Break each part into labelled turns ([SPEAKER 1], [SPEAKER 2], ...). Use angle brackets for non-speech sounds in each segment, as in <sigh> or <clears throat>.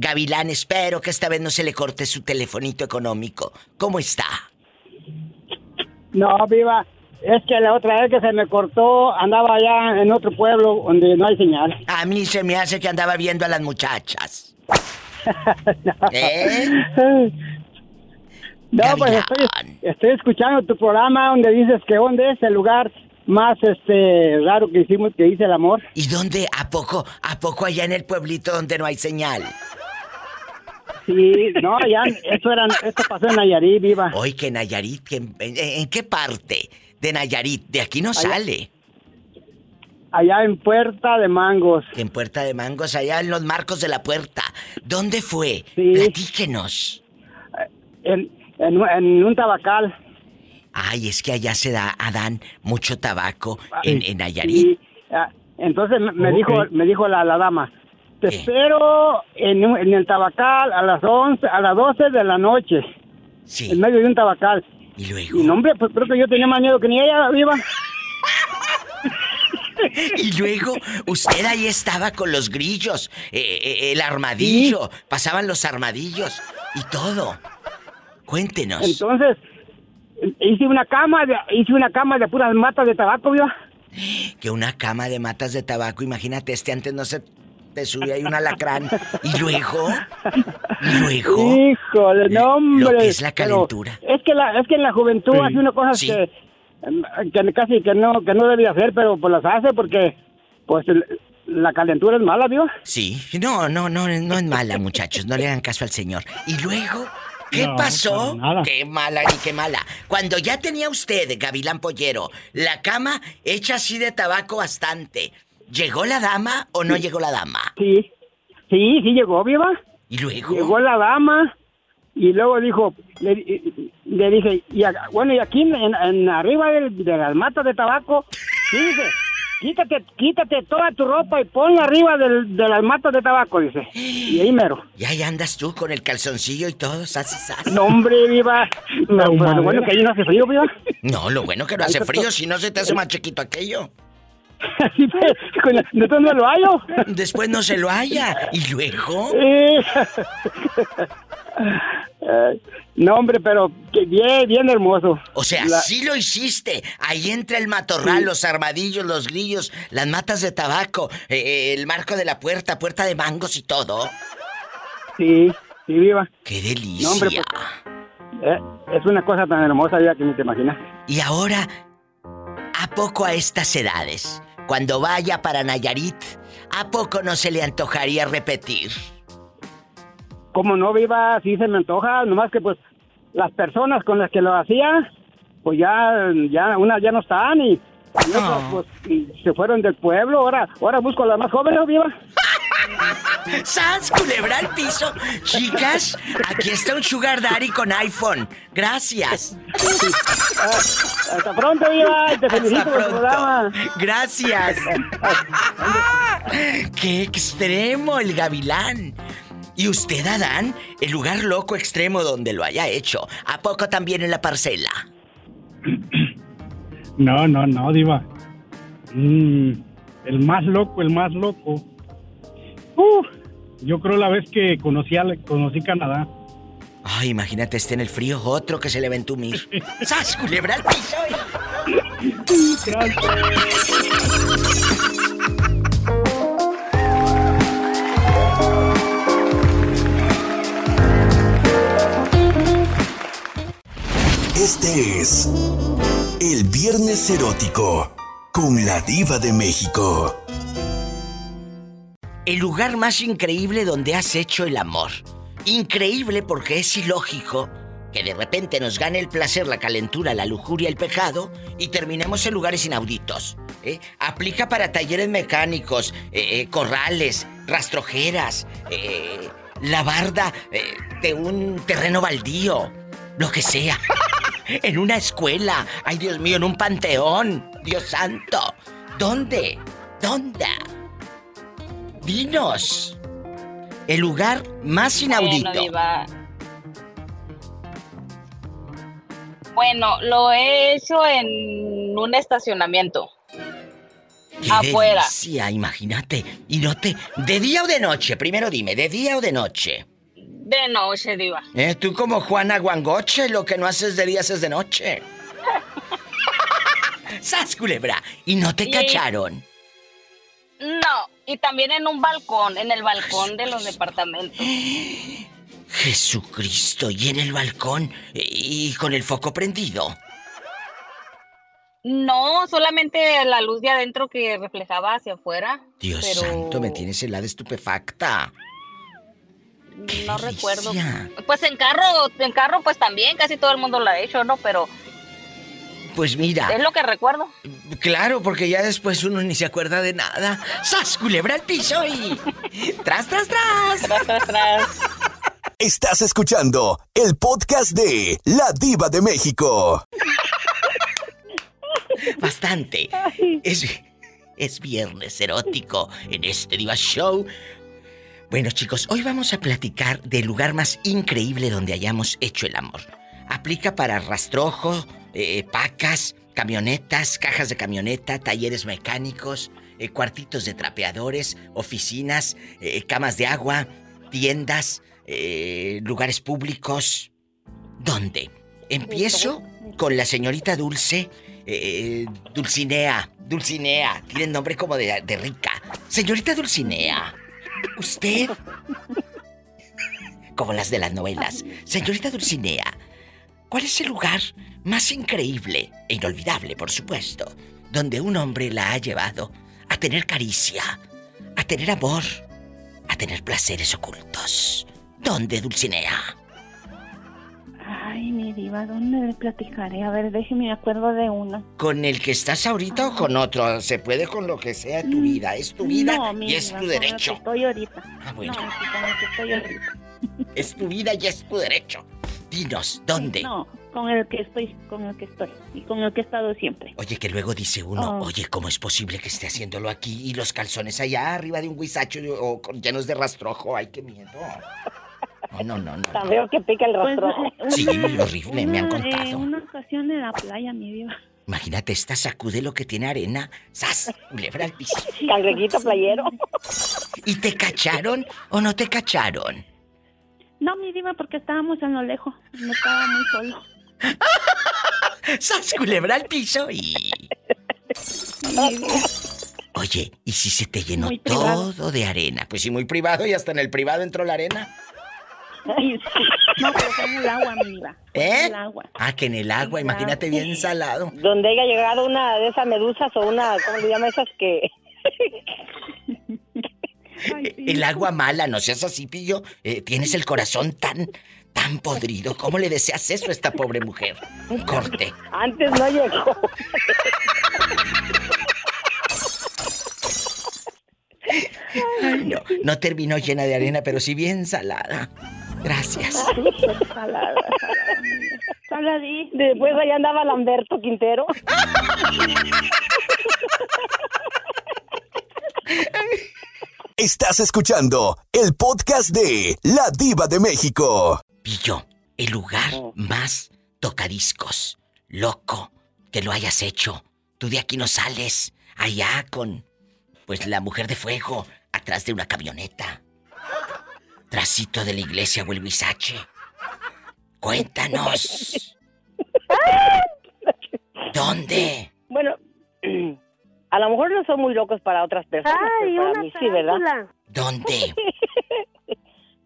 [SPEAKER 1] Gavilán, espero que esta vez no se le corte su telefonito económico. ¿Cómo está?
[SPEAKER 2] No, viva. Es que la otra vez que se me cortó, andaba allá en otro pueblo donde no hay señal.
[SPEAKER 1] A mí se me hace que andaba viendo a las muchachas. <laughs> ¿Eh?
[SPEAKER 2] No, pues estoy, estoy, escuchando tu programa donde dices que dónde es el lugar más este raro que hicimos que hice el amor.
[SPEAKER 1] ¿Y dónde? ¿A poco? ¿A poco allá en el pueblito donde no hay señal?
[SPEAKER 2] Sí, no, ya, eso era, esto pasó en Nayarit, viva.
[SPEAKER 1] Hoy que Nayarit, en, qué parte de Nayarit? De aquí no sale.
[SPEAKER 2] Allá en Puerta de Mangos.
[SPEAKER 1] En Puerta de Mangos, allá en los marcos de la puerta. ¿Dónde fue? Sí. Platíquenos.
[SPEAKER 2] En, en, un tabacal.
[SPEAKER 1] Ay, es que allá se da, Adán, mucho tabaco en, en Nayarit.
[SPEAKER 2] Ah, entonces me dijo, me dijo la, la dama, te espero en, en, el tabacal a las 11, a las 12 de la noche. Sí. En medio de un tabacal.
[SPEAKER 1] Y luego.
[SPEAKER 2] Y no, hombre, pues creo que yo tenía más miedo que ni ella, viva. <laughs>
[SPEAKER 1] y luego usted ahí estaba con los grillos, eh, eh, el armadillo, pasaban los armadillos y todo. Cuéntenos.
[SPEAKER 2] Entonces, hice una cama, de, hice una cama de puras matas de tabaco, viva. <gasps>
[SPEAKER 1] Que una cama de matas de tabaco, imagínate, este antes no se te subía ahí un alacrán. ¿Y luego? ¿Y luego?
[SPEAKER 2] Híjole, no, hombre.
[SPEAKER 1] Lo que es la calentura.
[SPEAKER 2] Es que, la, es que en la juventud hace una cosa que, que casi que no, que no debía hacer, pero pues las hace porque, pues, la calentura es mala, ¿vio?
[SPEAKER 1] Sí, no, no, no, no es mala, muchachos, no le hagan caso al señor. ¿Y luego? ¿Qué pasó? Qué mala ni qué mala. Cuando ya tenía usted, Gavilán Pollero, la cama hecha así de tabaco bastante, ¿llegó la dama o no llegó la dama?
[SPEAKER 2] Sí, sí, sí llegó, viva.
[SPEAKER 1] ¿Y luego?
[SPEAKER 2] Llegó la dama y luego dijo, le, dije, y, bueno, y aquí en, arriba de, de, las matas de tabaco, dice, Quítate, quítate toda tu ropa y ponla arriba del, de las matas de tabaco, dice. Y ahí mero.
[SPEAKER 1] Y ahí andas tú con el calzoncillo y todo, sas,
[SPEAKER 2] No, hombre, viva. No, lo bueno que ahí no hace frío, viva.
[SPEAKER 1] No, lo bueno que no hace frío, si no se te hace más chiquito aquello. <laughs>
[SPEAKER 2] Después no lo hallo.
[SPEAKER 1] Después no se lo haya. ¿Y luego? <laughs>
[SPEAKER 2] no, hombre, pero bien, bien hermoso.
[SPEAKER 1] O sea, sí lo hiciste. Ahí entra el matorral, los armadillos, los grillos, las matas de tabaco, eh, eh, el marco de la puerta, puerta de mangos y todo.
[SPEAKER 2] Sí, sí, viva.
[SPEAKER 1] ¡Qué delicia! No, hombre,
[SPEAKER 2] pues, eh, es una cosa tan hermosa ya que ni te imaginas.
[SPEAKER 1] Y ahora, ¿a poco a estas edades? Cuando vaya para Nayarit, ¿a poco no se le antojaría repetir?
[SPEAKER 2] como no viva, sí se me antoja, nomás que pues las personas con las que lo hacía, pues ya, ya, unas ya no están y, pues, se fueron del pueblo, ahora, ahora busco a la más joven, ¿no, viva? <laughs>
[SPEAKER 1] ¡Sans, culebra al piso! Chicas, aquí está un Sugar Daddy con iPhone. Gracias.
[SPEAKER 2] Ah, hasta pronto, Viva. Te felicito por el programa.
[SPEAKER 1] Gracias. <laughs> ¡Qué extremo el gavilán! ¿Y usted, Adán? El lugar loco extremo donde lo haya hecho. ¿A poco también en la parcela?
[SPEAKER 3] No, no, no, Diva. Mm, el más loco, el más loco. Yo creo la vez que conocí, a, conocí Canadá.
[SPEAKER 1] Ay, imagínate, esté en el frío, otro que se le va a entumir. <laughs> ¡Sas, culebra al piso!
[SPEAKER 4] Este es El Viernes Erótico con la Diva de México.
[SPEAKER 1] El lugar más increíble donde has hecho el amor. Increíble porque es ilógico que de repente nos gane el placer, la calentura, la lujuria, el pecado y terminemos en lugares inauditos. ¿eh? Aplica para talleres mecánicos, eh, eh, corrales, rastrojeras, la barda de un terreno baldío, lo que sea. <laughs> en una escuela. Ay, Dios mío, en un panteón. Dios santo. ¿Dónde? ¿Dónde? Dinos. El lugar más inaudito.
[SPEAKER 5] Bueno, lo he hecho en un estacionamiento.
[SPEAKER 1] Qué
[SPEAKER 5] afuera.
[SPEAKER 1] delicia, imagínate. Y no te. ¿De día o de noche? Primero dime, ¿de día o de noche?
[SPEAKER 5] De noche, diva.
[SPEAKER 1] ¿Eh? Tú como Juana Guangoche, lo que no haces de día haces de noche. <laughs> ¡Sas, culebra! ¿Y no te
[SPEAKER 5] Sí.
[SPEAKER 1] cacharon?
[SPEAKER 5] Y también en un balcón, en el balcón de los departamentos.
[SPEAKER 1] Jesucristo, y en el balcón, y con el foco prendido.
[SPEAKER 5] No, solamente la luz de adentro que reflejaba hacia afuera.
[SPEAKER 1] Dios
[SPEAKER 5] pero
[SPEAKER 1] santo, me tienes helada estupefacta. ¡Qué
[SPEAKER 5] No recuerdo. Pues en carro, en carro pues también, casi todo el mundo lo ha hecho, ¿no? Pero
[SPEAKER 1] Pues mira,
[SPEAKER 5] es lo que recuerdo.
[SPEAKER 1] claro, porque ya después uno ni se acuerda de nada. ¡Sas, culebra al piso y... ¡Tras, tras, tras!
[SPEAKER 5] Tras, tras, tras.
[SPEAKER 4] Estás escuchando el podcast de La Diva de México.
[SPEAKER 1] Bastante. Es, es viernes erótico en este Diva Show. Bueno, chicos, hoy vamos a platicar del lugar más increíble donde hayamos hecho el amor. Aplica para rastrojo, eh, pacas, camionetas, cajas de camioneta, talleres mecánicos, eh, cuartitos de trapeadores, oficinas, eh, camas de agua, tiendas, eh, lugares públicos. ¿Dónde? Empiezo con la señorita Dulce, eh, Dulcinea, Dulcinea, tiene nombre como de, de rica. Señorita Dulcinea, usted, <laughs> como las de las novelas, señorita Dulcinea, ¿cuál es el lugar más increíble e inolvidable, por supuesto, donde un hombre la ha llevado a tener caricia, a tener amor, a tener placeres ocultos? ¿Dónde, Dulcinea?
[SPEAKER 6] Ay, mi diva, ¿dónde le platicaré? A ver, déjeme, me acuerdo de una.
[SPEAKER 1] ¿Con el que estás ahorita o con otro? Se puede con lo que sea tu vida. Es tu vida
[SPEAKER 6] No, mi
[SPEAKER 1] y es
[SPEAKER 6] diva,
[SPEAKER 1] tu
[SPEAKER 6] con el que
[SPEAKER 1] derecho.
[SPEAKER 6] estoy ahorita.
[SPEAKER 1] Ah, bueno.
[SPEAKER 6] No, con que estoy ahorita.
[SPEAKER 1] Es tu vida y es tu derecho. Dinos, ¿dónde?
[SPEAKER 6] No, con el que estoy, con el que estoy. Y con el que he estado siempre.
[SPEAKER 1] Oye, que luego dice uno,
[SPEAKER 6] Oh.
[SPEAKER 1] oye, ¿cómo es posible que esté haciéndolo aquí y los calzones allá arriba de un guisacho o con- llenos de rastrojo? Ay, qué miedo. <laughs> No, no, no, no.
[SPEAKER 7] Tan
[SPEAKER 1] no.
[SPEAKER 7] que pica el
[SPEAKER 6] Pues,
[SPEAKER 7] rostro.
[SPEAKER 6] eh,
[SPEAKER 1] Sí,
[SPEAKER 6] una-
[SPEAKER 1] horrible, me han
[SPEAKER 6] una,
[SPEAKER 1] contado.
[SPEAKER 6] eh, una ocasión en la playa, mi diva.
[SPEAKER 1] Imagínate, esta sacude lo que tiene arena. ¡Sas! Culebra al piso.
[SPEAKER 7] Cangrejito playero.
[SPEAKER 1] ¿Y te cacharon o no te cacharon?
[SPEAKER 6] No, mi diva, porque estábamos en lo lejos. No estaba muy solo. <laughs>
[SPEAKER 1] ¡Sas! Culebra al piso y... Oye, ¿y si se te llenó todo de arena? Pues sí, muy privado y hasta en el privado entró la arena.
[SPEAKER 6] Sí, sí. No, pero fue en el agua, mi diva.
[SPEAKER 1] ¿Eh?
[SPEAKER 6] En el agua.
[SPEAKER 1] Ah, que en el agua, imagínate bien salado.
[SPEAKER 7] Donde haya llegado una de esas medusas o una, ¿cómo le llaman esas que? <laughs>
[SPEAKER 6] Ay, sí.
[SPEAKER 1] El agua mala, no seas así, pillo. Eh, tienes el corazón tan, tan podrido. ¿Cómo le deseas eso a esta pobre mujer? Un corte.
[SPEAKER 7] Antes no llegó.
[SPEAKER 1] Ay, no, no terminó llena de arena, pero sí bien salada. Gracias.
[SPEAKER 6] Salada.
[SPEAKER 7] Después allá andaba Lamberto Quintero. <laughs>
[SPEAKER 4] Estás escuchando el podcast de La Diva de México.
[SPEAKER 1] Pillo, el lugar
[SPEAKER 7] Oh.
[SPEAKER 1] más tocadiscos, loco, que lo hayas hecho. Tú de aquí no sales. Allá con, pues, la mujer de fuego, atrás de una camioneta. Trasito de la iglesia o el. Cuéntanos. <laughs> ¿Dónde?
[SPEAKER 7] Bueno, <clears throat> a lo mejor no son muy locos para otras personas,
[SPEAKER 8] Ay,
[SPEAKER 7] pero para
[SPEAKER 8] una
[SPEAKER 7] mí sí, ¿verdad?
[SPEAKER 1] ¿Dónde? <laughs>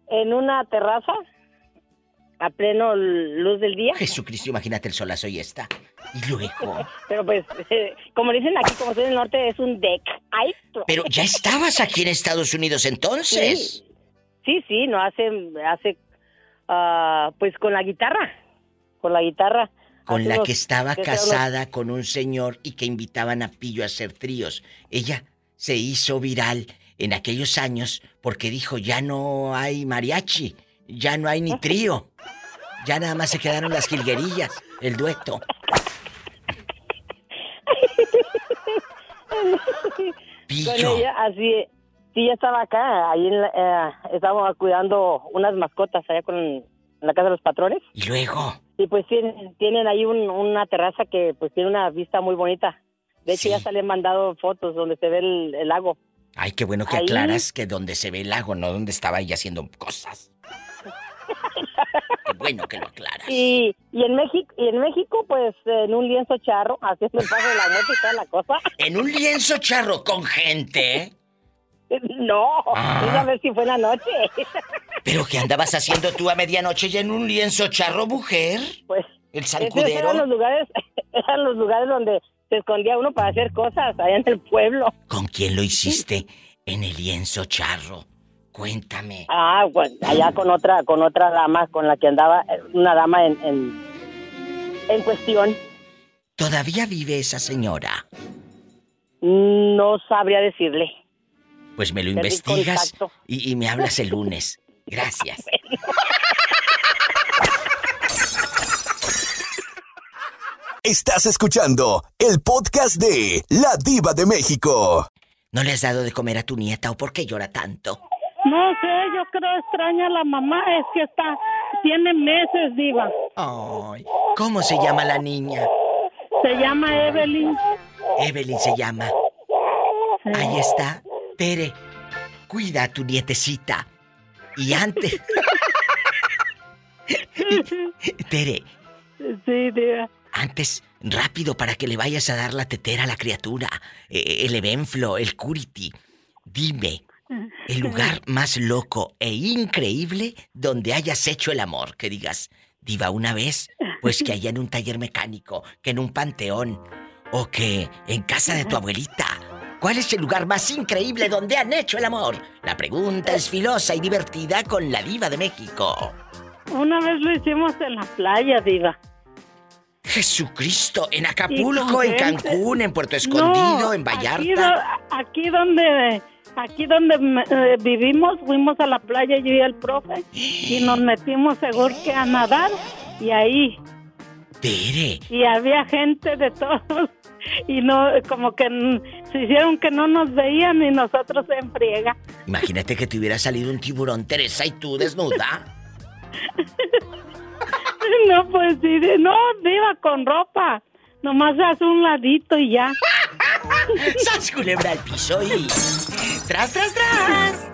[SPEAKER 7] En una terraza, a pleno luz del día.
[SPEAKER 1] Jesucristo, imagínate el solazo y esta. Y luego. <laughs>
[SPEAKER 7] Pero pues, eh, <laughs> como dicen aquí, como soy del norte, es un deck. Ay,
[SPEAKER 1] Pero ya estabas aquí en Estados Unidos entonces.
[SPEAKER 7] Sí, sí, no hace, hace, ah, pues con la guitarra, con la guitarra.
[SPEAKER 1] Con la que estaba casada con un señor y que invitaban a Pillo a hacer tríos. Ella se hizo viral en aquellos años porque dijo, ya no hay mariachi, ya no hay ni <laughs> trío. Ya nada más se quedaron las jilguerillas, el dueto. <laughs> Pillo.
[SPEAKER 7] ella, así, sí, ya estaba acá, ahí en la- eh, estábamos cuidando unas mascotas allá con en la casa de los patrones.
[SPEAKER 1] Y luego,
[SPEAKER 7] Y pues tienen, tienen ahí un- una terraza que pues tiene una vista muy bonita De hecho,
[SPEAKER 1] Sí.
[SPEAKER 7] ya se le han mandado fotos donde se ve el, el lago.
[SPEAKER 1] Ay, qué bueno que
[SPEAKER 7] Ahí.
[SPEAKER 1] aclaras que donde se ve el lago, no donde estaba ella haciendo cosas. Qué bueno que lo aclaras.
[SPEAKER 7] Y, y en México, y en México, pues en un lienzo charro, haciendo el paso de la muerte y toda la cosa.
[SPEAKER 1] En un lienzo charro con gente. <laughs>
[SPEAKER 7] No,
[SPEAKER 1] Ah.
[SPEAKER 7] una vez si fue en la noche. <laughs>
[SPEAKER 1] ¿Pero qué andabas haciendo tú a medianoche ya en un lienzo charro, mujer?
[SPEAKER 7] Pues
[SPEAKER 1] ¿El
[SPEAKER 7] esos eran los
[SPEAKER 1] zancudero?
[SPEAKER 7] lugares, <laughs> eran los lugares donde se escondía uno para hacer cosas allá en el pueblo.
[SPEAKER 1] ¿Con quién lo hiciste en el lienzo charro? Cuéntame.
[SPEAKER 7] Ah, pues allá con otra, con otra dama con la que andaba, eh, una dama en, en, en cuestión.
[SPEAKER 1] ¿Todavía vive esa señora?
[SPEAKER 7] No sabría decirle.
[SPEAKER 1] Pues me lo
[SPEAKER 7] Perdí
[SPEAKER 1] investigas y me hablas el lunes. Gracias. <laughs>
[SPEAKER 4] Estás escuchando el podcast de La Diva de México.
[SPEAKER 1] ¿No le has dado de comer a tu nieta o por qué llora tanto?
[SPEAKER 9] No sé, yo creo extraña a la mamá, es que está, tiene meses, diva.
[SPEAKER 1] Ay, ¿cómo se llama la niña?
[SPEAKER 9] Se llama Evelyn.
[SPEAKER 1] Evelyn se llama. Ahí está. Tere, cuida a tu nietecita. Y antes... <laughs> Tere,
[SPEAKER 9] Sí, diva.
[SPEAKER 1] antes, rápido para que le vayas a dar la tetera a la criatura. eh, el Evenflo, el Curity. Dime, el lugar <laughs> más loco e increíble donde hayas hecho el amor. Que digas, diva, una vez, pues que allá en un taller mecánico, que en un panteón, o que en casa de tu <laughs> abuelita. ¿Cuál es el lugar más increíble donde han hecho el amor? La pregunta es filosa y divertida con la diva de México.
[SPEAKER 9] Una vez lo hicimos en la playa, diva.
[SPEAKER 1] Jesucristo, en Acapulco, en Cancún, en Puerto Escondido,
[SPEAKER 9] No,
[SPEAKER 1] en Vallarta.
[SPEAKER 9] Aquí, do- aquí donde aquí donde eh, vivimos, fuimos a la playa yo y el profe y nos metimos seguro que a nadar y ahí
[SPEAKER 1] Tere,
[SPEAKER 9] y había gente de todos <laughs> y no como que hicieron que no nos veían y nosotros en friega.
[SPEAKER 1] imagínate que te hubiera salido un tiburón, Teresa, y tú desnuda. <laughs>
[SPEAKER 9] No, pues sí, no, iba con ropa. Nomás hace un ladito y ya. <laughs>
[SPEAKER 1] ¡Sas culebra al piso y... ¡Tras, tras, tras!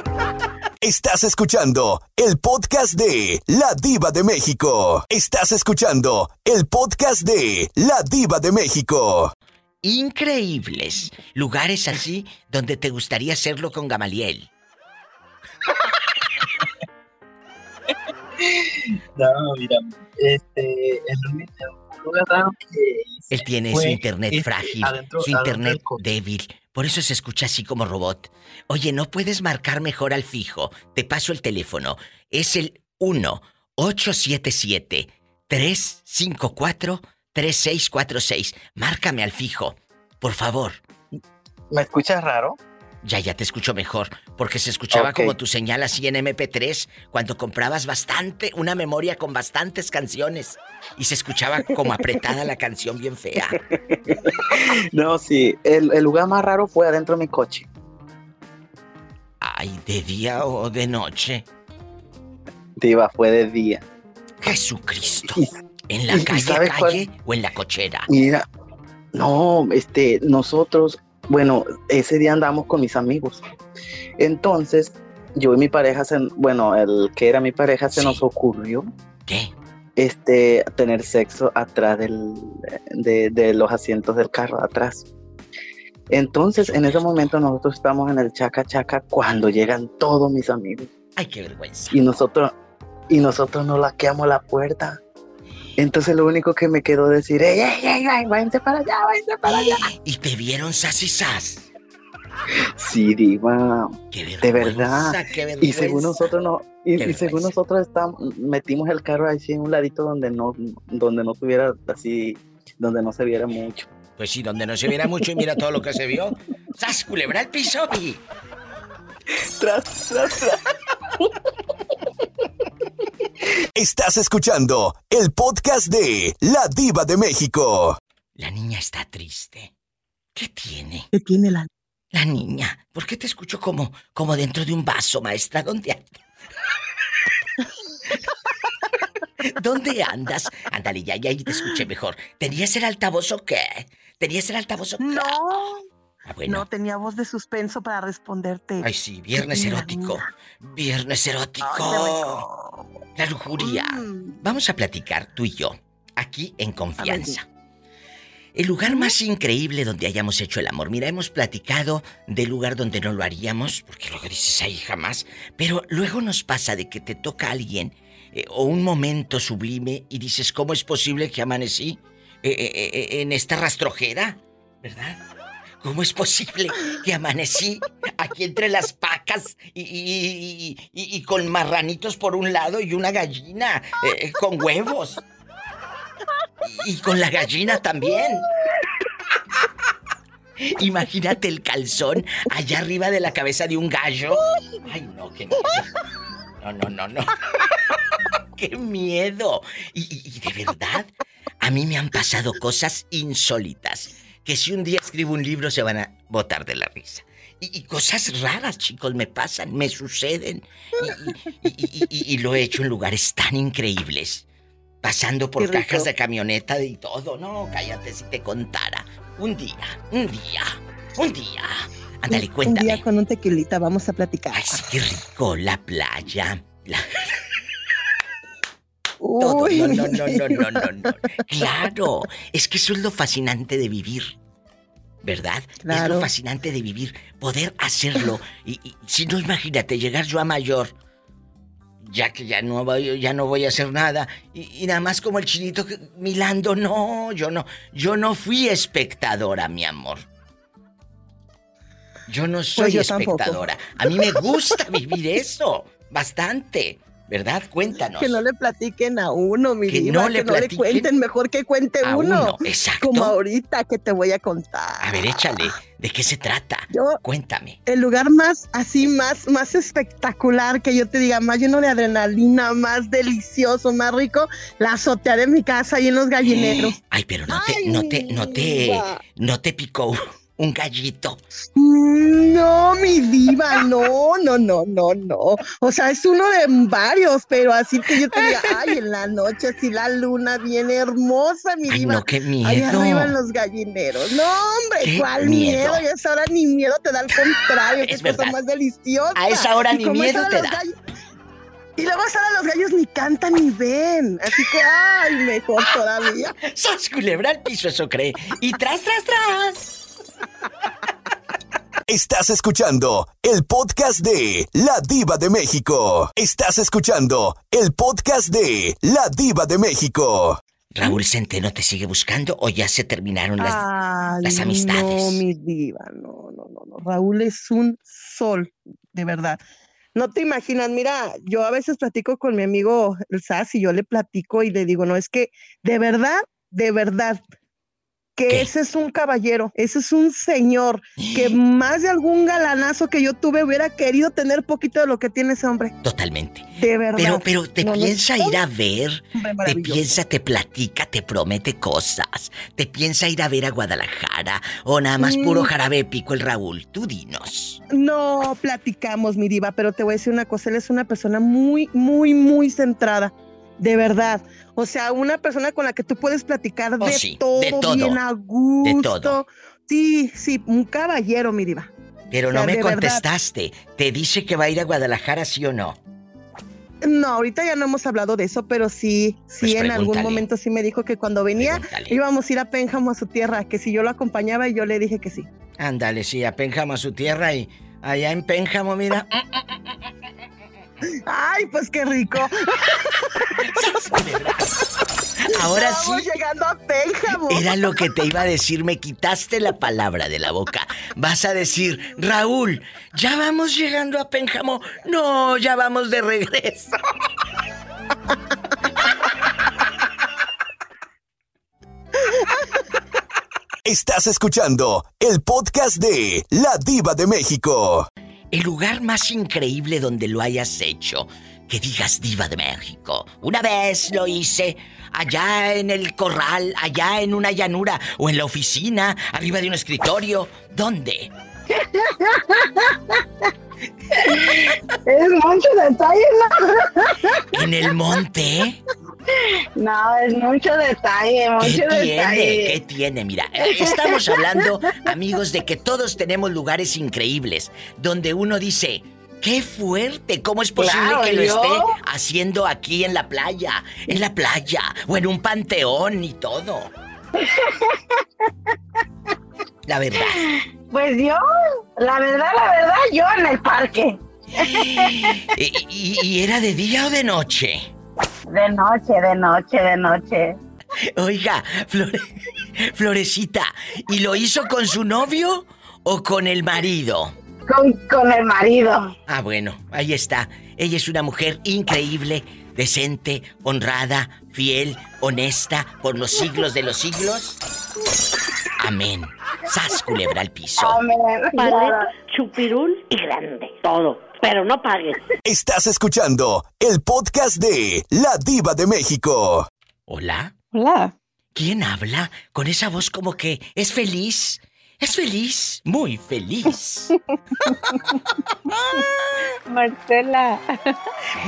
[SPEAKER 4] Estás escuchando el podcast de La Diva de México. Estás escuchando el podcast de La Diva de México.
[SPEAKER 1] Increíbles. Lugares así donde te gustaría hacerlo con Gamaliel. <laughs>
[SPEAKER 10] No, mira, este, el lugar que
[SPEAKER 1] Él tiene su internet
[SPEAKER 10] este,
[SPEAKER 1] frágil,
[SPEAKER 10] adentro-
[SPEAKER 1] su internet débil. Por eso se escucha así como robot. Oye, ¿no puedes marcar mejor al fijo? Te paso el teléfono. Es el 1-877-354-3646. Márcame al fijo. Por favor.
[SPEAKER 10] ¿Me escuchas raro?
[SPEAKER 1] Ya, ya te escucho mejor, porque se escuchaba como tu señal así en MP3 cuando comprabas bastante, una memoria con bastantes canciones. Y se escuchaba como apretada la canción bien fea. <laughs>
[SPEAKER 10] No, sí, el, el lugar más raro fue adentro de mi coche.
[SPEAKER 1] Ay, ¿de día o de noche?
[SPEAKER 10] Diva, fue de día.
[SPEAKER 1] Jesucristo.
[SPEAKER 10] Y-
[SPEAKER 1] ¿En la calle, calle o en la cochera?
[SPEAKER 10] Mira, no, este, nosotros, bueno, ese día andamos con mis amigos. Entonces, yo y mi pareja, se- bueno, el que era mi pareja, se
[SPEAKER 1] Sí.
[SPEAKER 10] nos ocurrió,
[SPEAKER 1] ¿Qué?
[SPEAKER 10] este, tener sexo atrás del, de, de los asientos del carro, atrás. Entonces, en ese momento nosotros estamos en el chaca chaca cuando llegan todos mis amigos
[SPEAKER 1] Ay, qué vergüenza.
[SPEAKER 10] y nosotros y nosotros no laqueamos la puerta. Entonces lo único que me quedó decir, ey, ey, ey, ey, váyanse para allá, váyanse para allá.
[SPEAKER 1] Y te vieron sas y sas.
[SPEAKER 10] Sí, diva.
[SPEAKER 1] Qué
[SPEAKER 10] De verdad.
[SPEAKER 1] qué.
[SPEAKER 10] Y según nosotros no, y, según nosotros estamos, metimos el carro así en un ladito donde no, donde no tuviera así, donde no se viera mucho.
[SPEAKER 1] Pues sí, donde no se viera mucho y mira todo lo que se vio. ¡Sas, culebra el piso y...
[SPEAKER 10] Tras, tras, tras.
[SPEAKER 4] Estás escuchando el podcast de La Diva de México.
[SPEAKER 1] La niña está triste. ¿Qué tiene?
[SPEAKER 10] ¿Qué tiene la
[SPEAKER 1] La niña. ¿Por qué te escucho como, como dentro de un vaso, maestra? ¿Dónde andas? <laughs> ¿Dónde andas? Ándale, ya, ya, ahí te escuché mejor. ¿Tenías el altavoz o qué? ¿Tenías el altavoz?
[SPEAKER 11] No.
[SPEAKER 1] Ah, bueno.
[SPEAKER 11] No tenía voz de suspenso para responderte.
[SPEAKER 1] Ay, sí, viernes erótico. Viernes erótico. La lujuria.
[SPEAKER 11] Mm.
[SPEAKER 1] Vamos a platicar tú y yo, aquí en confianza. El lugar más increíble donde hayamos hecho el amor. Mira, hemos platicado del lugar donde no lo haríamos, porque luego dices ahí jamás. Pero luego nos pasa de que te toca a alguien eh, o un momento sublime y dices, ¿cómo es posible que amanecí eh, eh, en esta rastrojera? ¿Verdad? ¿Cómo es posible que amanecí aquí entre las pacas y, con marranitos por un lado y una gallina eh, con huevos? Y, con la gallina también. Imagínate el calzón allá arriba de la cabeza de un gallo. Ay, no, qué miedo. No, no, no, no. ¡Qué miedo! Y de verdad, a mí me han pasado cosas insólitas. Que si un día escribo un libro se van a botar de la risa. Y, y cosas raras, chicos, me pasan, me suceden. Y, lo he hecho en lugares tan increíbles. Pasando por cajas de camioneta y todo. No, cállate si te contara. Un día, un día, un día. Ándale,
[SPEAKER 11] Un
[SPEAKER 1] cuéntame.
[SPEAKER 11] día con un tequilita vamos a platicar.
[SPEAKER 1] Ay, sí, qué rico, la playa. la- todo. No, no, no, no, no, no, no. Claro, es que eso es lo fascinante de vivir. ¿Verdad? Es lo fascinante de vivir, poder hacerlo. Y, y si no, imagínate, llegar yo a mayor, ya que ya no voy, ya no voy a hacer nada, y, y nada más como el chinito que- milando, no, yo no, yo no fui espectadora, mi amor. Yo no soy
[SPEAKER 11] Pues yo tampoco.
[SPEAKER 1] espectadora. A mí me gusta vivir eso, bastante, ¿verdad? Cuéntanos.
[SPEAKER 11] Que no le platiquen a uno, mi
[SPEAKER 1] Que
[SPEAKER 11] diva,
[SPEAKER 1] no le
[SPEAKER 11] que no le cuenten, mejor que cuente
[SPEAKER 1] a
[SPEAKER 11] uno.
[SPEAKER 1] uno, exacto.
[SPEAKER 11] Como ahorita que te voy a contar.
[SPEAKER 1] A ver, échale, ¿de qué se trata?
[SPEAKER 11] Yo,
[SPEAKER 1] Cuéntame.
[SPEAKER 11] el lugar más así, más, más espectacular que yo te diga, más lleno de adrenalina, más delicioso, más rico, la azotea de mi casa y en los gallineros. <gasps>
[SPEAKER 1] Ay, pero no te, no te, no te, no te picó un gallito.
[SPEAKER 11] No, mi diva, no, no, no, no, no. O sea, es uno de varios, pero así que yo te diga, ay, en la noche, así la luna bien hermosa, mi
[SPEAKER 1] Ay,
[SPEAKER 11] diva.
[SPEAKER 1] no, qué
[SPEAKER 11] Ahí
[SPEAKER 1] miedo.
[SPEAKER 11] arriba en los gallineros. No, hombre,
[SPEAKER 1] Qué
[SPEAKER 11] ¿cuál
[SPEAKER 1] miedo.
[SPEAKER 11] miedo? Y a esa hora ni miedo te da al contrario, <laughs> qué
[SPEAKER 1] Es
[SPEAKER 11] cosa
[SPEAKER 1] verdad.
[SPEAKER 11] más deliciosa.
[SPEAKER 1] A esa hora
[SPEAKER 11] Y
[SPEAKER 1] ni miedo te da.
[SPEAKER 11] Y luego a esa hora los gallos ni cantan ni ven. Así que, ay, mejor todavía. <laughs>
[SPEAKER 1] ¡Sas culebra al piso, eso cree! Y tras, tras, tras.
[SPEAKER 4] Estás escuchando el podcast de La Diva de México. Estás escuchando el podcast de La Diva de México.
[SPEAKER 1] ¿Raúl Centeno te sigue buscando o ya se terminaron las,
[SPEAKER 11] Ay,
[SPEAKER 1] las amistades?
[SPEAKER 11] No, mi diva, no, no, no, no. Raúl es un sol, de verdad. No te imaginas, mira, yo a veces platico con mi amigo el SAS y yo le platico y le digo, no, es que de verdad, de verdad, que
[SPEAKER 1] ¿Qué?
[SPEAKER 11] ese es un caballero, ese es un señor, que más de algún galanazo que yo tuve hubiera querido tener poquito de lo que tiene ese hombre,
[SPEAKER 1] Totalmente.
[SPEAKER 11] de verdad.
[SPEAKER 1] Pero, pero te
[SPEAKER 11] No, no es
[SPEAKER 1] piensa ir a ver, te piensa, te platica, te promete cosas, te piensa ir a ver a Guadalajara o nada más puro
[SPEAKER 11] Mm.
[SPEAKER 1] jarabe pico el Raúl. Tú dinos.
[SPEAKER 11] No platicamos, mi diva, pero te voy a decir una cosa, él es una persona muy, muy, muy centrada, de verdad. O sea, una persona con la que tú puedes platicar
[SPEAKER 1] Oh,
[SPEAKER 11] de,
[SPEAKER 1] sí,
[SPEAKER 11] todo,
[SPEAKER 1] de todo,
[SPEAKER 11] bien a gusto.
[SPEAKER 1] todo.
[SPEAKER 11] Sí, sí, un caballero, mi diva.
[SPEAKER 1] Pero
[SPEAKER 11] O sea,
[SPEAKER 1] no me
[SPEAKER 11] de verdad.
[SPEAKER 1] contestaste. ¿Te dice que va a ir a Guadalajara, sí o no?
[SPEAKER 11] No, ahorita ya no hemos hablado de eso, pero sí, sí,
[SPEAKER 1] Pues
[SPEAKER 11] en algún momento sí me dijo que cuando venía
[SPEAKER 1] Pregúntale.
[SPEAKER 11] íbamos a ir a Pénjamo a su tierra, que si yo lo acompañaba y yo le dije que sí.
[SPEAKER 1] Ándale, sí, a Pénjamo a su tierra y allá en Pénjamo, mira. <laughs>
[SPEAKER 11] Ay, pues qué rico.
[SPEAKER 1] Ahora sí.
[SPEAKER 11] Vamos llegando a Pénjamo.
[SPEAKER 1] Era lo que te iba a decir, me quitaste la palabra de la boca. Vas a decir, Raúl, ya vamos llegando a Pénjamo. No, ya vamos de regreso.
[SPEAKER 4] Estás escuchando el podcast de La Diva de México.
[SPEAKER 1] El lugar más increíble donde lo hayas hecho. Que digas diva de México. Una vez lo hice allá en el corral, allá en una llanura o en la oficina, arriba de un escritorio. ¿Dónde? <laughs>
[SPEAKER 12] Es mucho detalle, ¿no?
[SPEAKER 1] ¿En el monte?
[SPEAKER 12] No, es mucho detalle,
[SPEAKER 1] ¿Qué
[SPEAKER 12] mucho
[SPEAKER 1] tiene?
[SPEAKER 12] detalle.
[SPEAKER 1] ¿Qué tiene? Mira, estamos hablando, amigos, de que todos tenemos lugares increíbles donde uno dice, ¡qué fuerte! ¿Cómo es posible
[SPEAKER 12] Claro,
[SPEAKER 1] que lo
[SPEAKER 12] yo-
[SPEAKER 1] esté haciendo aquí en la playa? En la playa o en un panteón y todo. <laughs> La verdad.
[SPEAKER 12] Pues yo, la verdad, la verdad, yo en el parque.
[SPEAKER 1] ¿Y, y- y era de día o de noche?
[SPEAKER 12] De noche, de noche, de noche.
[SPEAKER 1] Oiga, Flore- Florecita, ¿y lo hizo con su novio o con el marido?
[SPEAKER 12] Con, con el marido.
[SPEAKER 1] Ah, bueno, ahí está. Ella es una mujer increíble, decente, honrada, fiel, honesta, por los siglos de los siglos. Amén. Sas culebra al piso.
[SPEAKER 9] Paleta, chupirul y grande. Todo. Pero no pagues.
[SPEAKER 4] Estás escuchando el podcast de La Diva de México.
[SPEAKER 1] Hola.
[SPEAKER 13] Hola.
[SPEAKER 1] ¿Quién habla con esa voz como que es feliz? Es feliz, muy feliz. <laughs>
[SPEAKER 13] Marcela.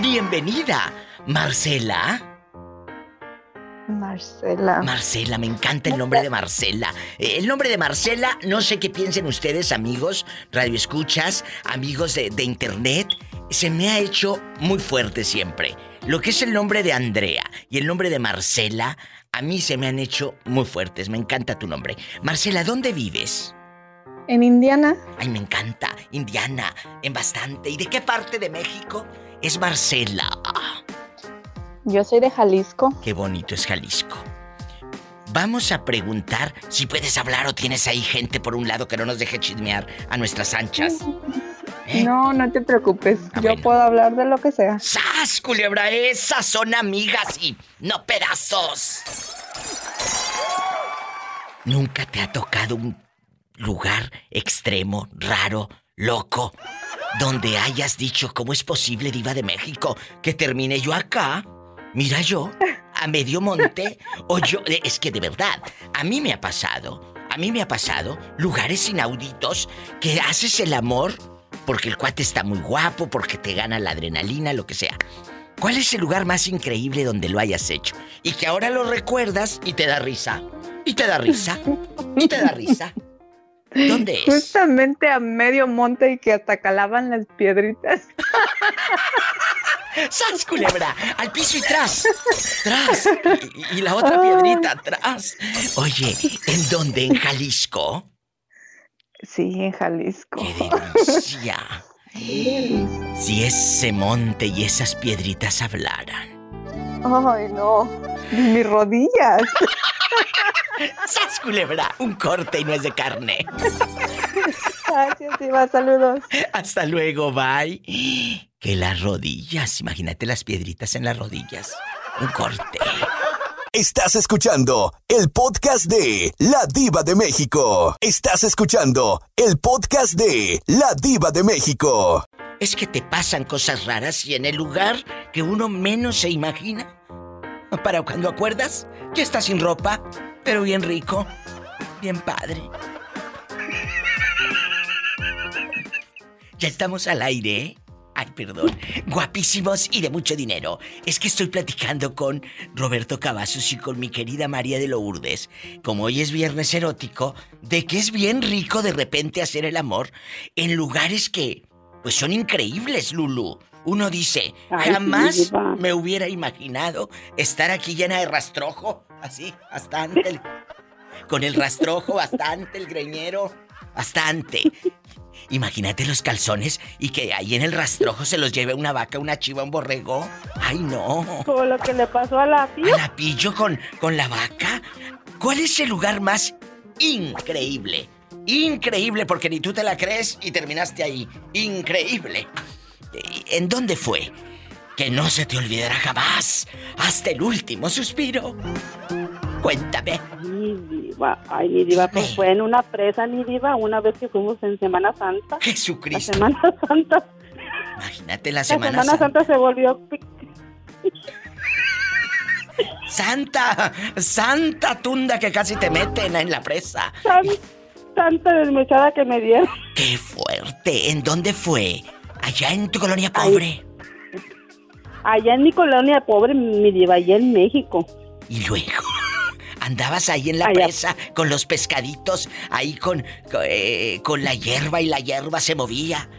[SPEAKER 1] Bienvenida, Marcela.
[SPEAKER 13] Marcela.
[SPEAKER 1] Marcela, me encanta el nombre de Marcela. Eh, El nombre de Marcela, no sé qué piensen ustedes, amigos, radioescuchas, amigos de, de internet, se me ha hecho muy fuerte siempre. Lo que es el nombre de Andrea y el nombre de Marcela, a mí se me han hecho muy fuertes. Me encanta tu nombre. Marcela, ¿dónde vives?
[SPEAKER 13] En Indiana.
[SPEAKER 1] Ay, me encanta. Indiana, en bastante. ¿Y de qué parte de México es Marcela? Ah,
[SPEAKER 13] Yo soy de Jalisco.
[SPEAKER 1] qué bonito es Jalisco. Vamos a preguntar si puedes hablar o tienes ahí gente por un lado que no nos deje chismear a nuestras anchas. ¿Eh?
[SPEAKER 13] No, no te preocupes. Yo puedo hablar de lo que sea.
[SPEAKER 1] ¡Sas, culebra! Esas son amigas y no pedazos. ¿Nunca te ha tocado un lugar extremo, raro, loco, donde hayas dicho cómo es posible, diva de México, que termine yo acá? Mira yo, a medio monte, o yo... Es que de verdad, a mí me ha pasado, a mí me ha pasado lugares inauditos que haces el amor porque el cuate está muy guapo, porque te gana la adrenalina, lo que sea. ¿Cuál es el lugar más increíble donde lo hayas hecho? Y que ahora lo recuerdas y te da risa. Y te da risa. Y te da risa. ¿Dónde es?
[SPEAKER 13] Justamente a medio monte y que hasta calaban las piedritas. <laughs>
[SPEAKER 1] ¡Sas, culebra! ¡Al piso y tras! ¡Tras! Y, y la otra piedrita, tras. Oye, ¿en dónde? ¿En Jalisco?
[SPEAKER 13] Sí, en Jalisco.
[SPEAKER 1] ¡Qué delicia! <laughs> Si ese monte y esas piedritas hablaran.
[SPEAKER 13] Ay, no. Ni mis rodillas. <laughs>
[SPEAKER 1] ¡Sas, culebra! Un corte y no es de carne. <laughs>
[SPEAKER 13] Gracias, Iba. Saludos.
[SPEAKER 1] Hasta luego, bye. Que las rodillas, imagínate las piedritas en las rodillas. Un corte.
[SPEAKER 4] Estás escuchando el podcast de La Diva de México. Estás escuchando el podcast de La Diva de México.
[SPEAKER 1] Es que te pasan cosas raras y en el lugar que uno menos se imagina. Para cuando acuerdas, ya estás sin ropa, pero bien rico, bien padre. Ya estamos al aire. Ay, perdón. Guapísimos y de mucho dinero. Es que estoy platicando con Roberto Cavazos y con mi querida María de Lourdes. Como hoy es viernes erótico, de que es bien rico de repente hacer el amor en lugares que, pues son increíbles, Lulu. Uno dice,
[SPEAKER 9] Ay,
[SPEAKER 1] jamás me hubiera imaginado estar aquí llena de rastrojo, así, bastante. el- <laughs> con el rastrojo, bastante, el greñero, bastante. Imagínate los calzones y que ahí en el rastrojo se los lleve una vaca, una chiva, un borrego. Ay, no.
[SPEAKER 9] Como lo que le pasó a la
[SPEAKER 1] ¿A
[SPEAKER 9] tía.
[SPEAKER 1] la pillo con, con la vaca? ¿Cuál es el lugar más increíble? Increíble porque ni tú te la crees y terminaste ahí. Increíble. Eh, ¿En dónde fue? Que no se te olvidará jamás. Hasta el último suspiro. Cuéntame.
[SPEAKER 9] Ay, diva, ay, mi diva, pues fue en una presa, mi diva, una vez que fuimos en Semana Santa.
[SPEAKER 1] Jesucristo.
[SPEAKER 9] La Semana Santa.
[SPEAKER 1] Imagínate la
[SPEAKER 9] La
[SPEAKER 1] Semana,
[SPEAKER 9] Semana
[SPEAKER 1] Santa.
[SPEAKER 9] Santa se volvió
[SPEAKER 1] Santa, Santa tunda que casi te meten en la presa.
[SPEAKER 9] tan- tanta desmechada que me dieron.
[SPEAKER 1] ¡Qué fuerte! ¿En dónde fue? Allá en tu colonia pobre.
[SPEAKER 9] Allá en mi colonia pobre, mi diva, allá en México.
[SPEAKER 1] Y luego. Andabas ahí en la presa con los pescaditos, ahí con, eh, con la hierba y la hierba se movía.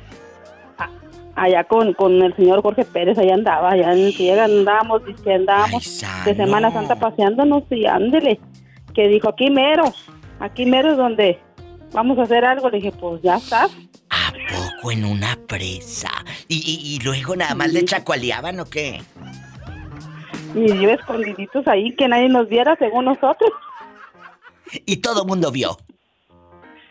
[SPEAKER 9] allá con, con el señor Jorge Pérez, allá andaba, allá en Ciega andábamos, que andábamos de Semana Santa paseándonos y ándele, que dijo aquí mero, aquí mero es donde vamos a hacer algo, le dije, pues ya está.
[SPEAKER 1] ¿A poco en una presa? ¿Y, y, y luego nada más le chacualeaban o qué?
[SPEAKER 9] Y yo escondiditos ahí, que nadie nos viera según nosotros. <laughs>
[SPEAKER 1] Y todo mundo vio.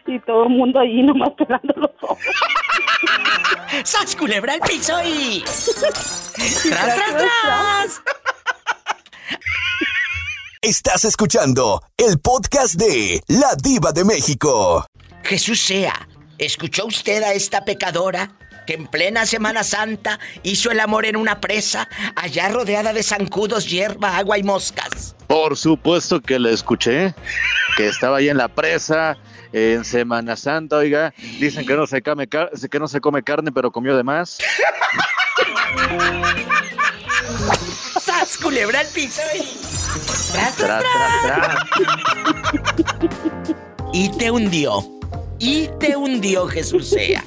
[SPEAKER 9] Y todo el mundo ahí nomás pegando los ojos. <laughs>
[SPEAKER 1] ¡Sas culebra el piso y... <laughs> ¡Tras, tras, tras!
[SPEAKER 4] Estás escuchando el podcast de La Diva de México.
[SPEAKER 1] Jesús sea, ¿escuchó usted a esta pecadora que en plena Semana Santa hizo el amor en una presa, allá rodeada de zancudos, hierba, agua y moscas?
[SPEAKER 14] Por supuesto que la escuché, que estaba ahí en la presa, en Semana Santa, oiga, dicen que no se come, que no se come carne, pero comió de más.
[SPEAKER 1] ¡Sas, culebra al piso! ¡Tras, tras, tras! y te hundió. Y te hundió, Jesús sea.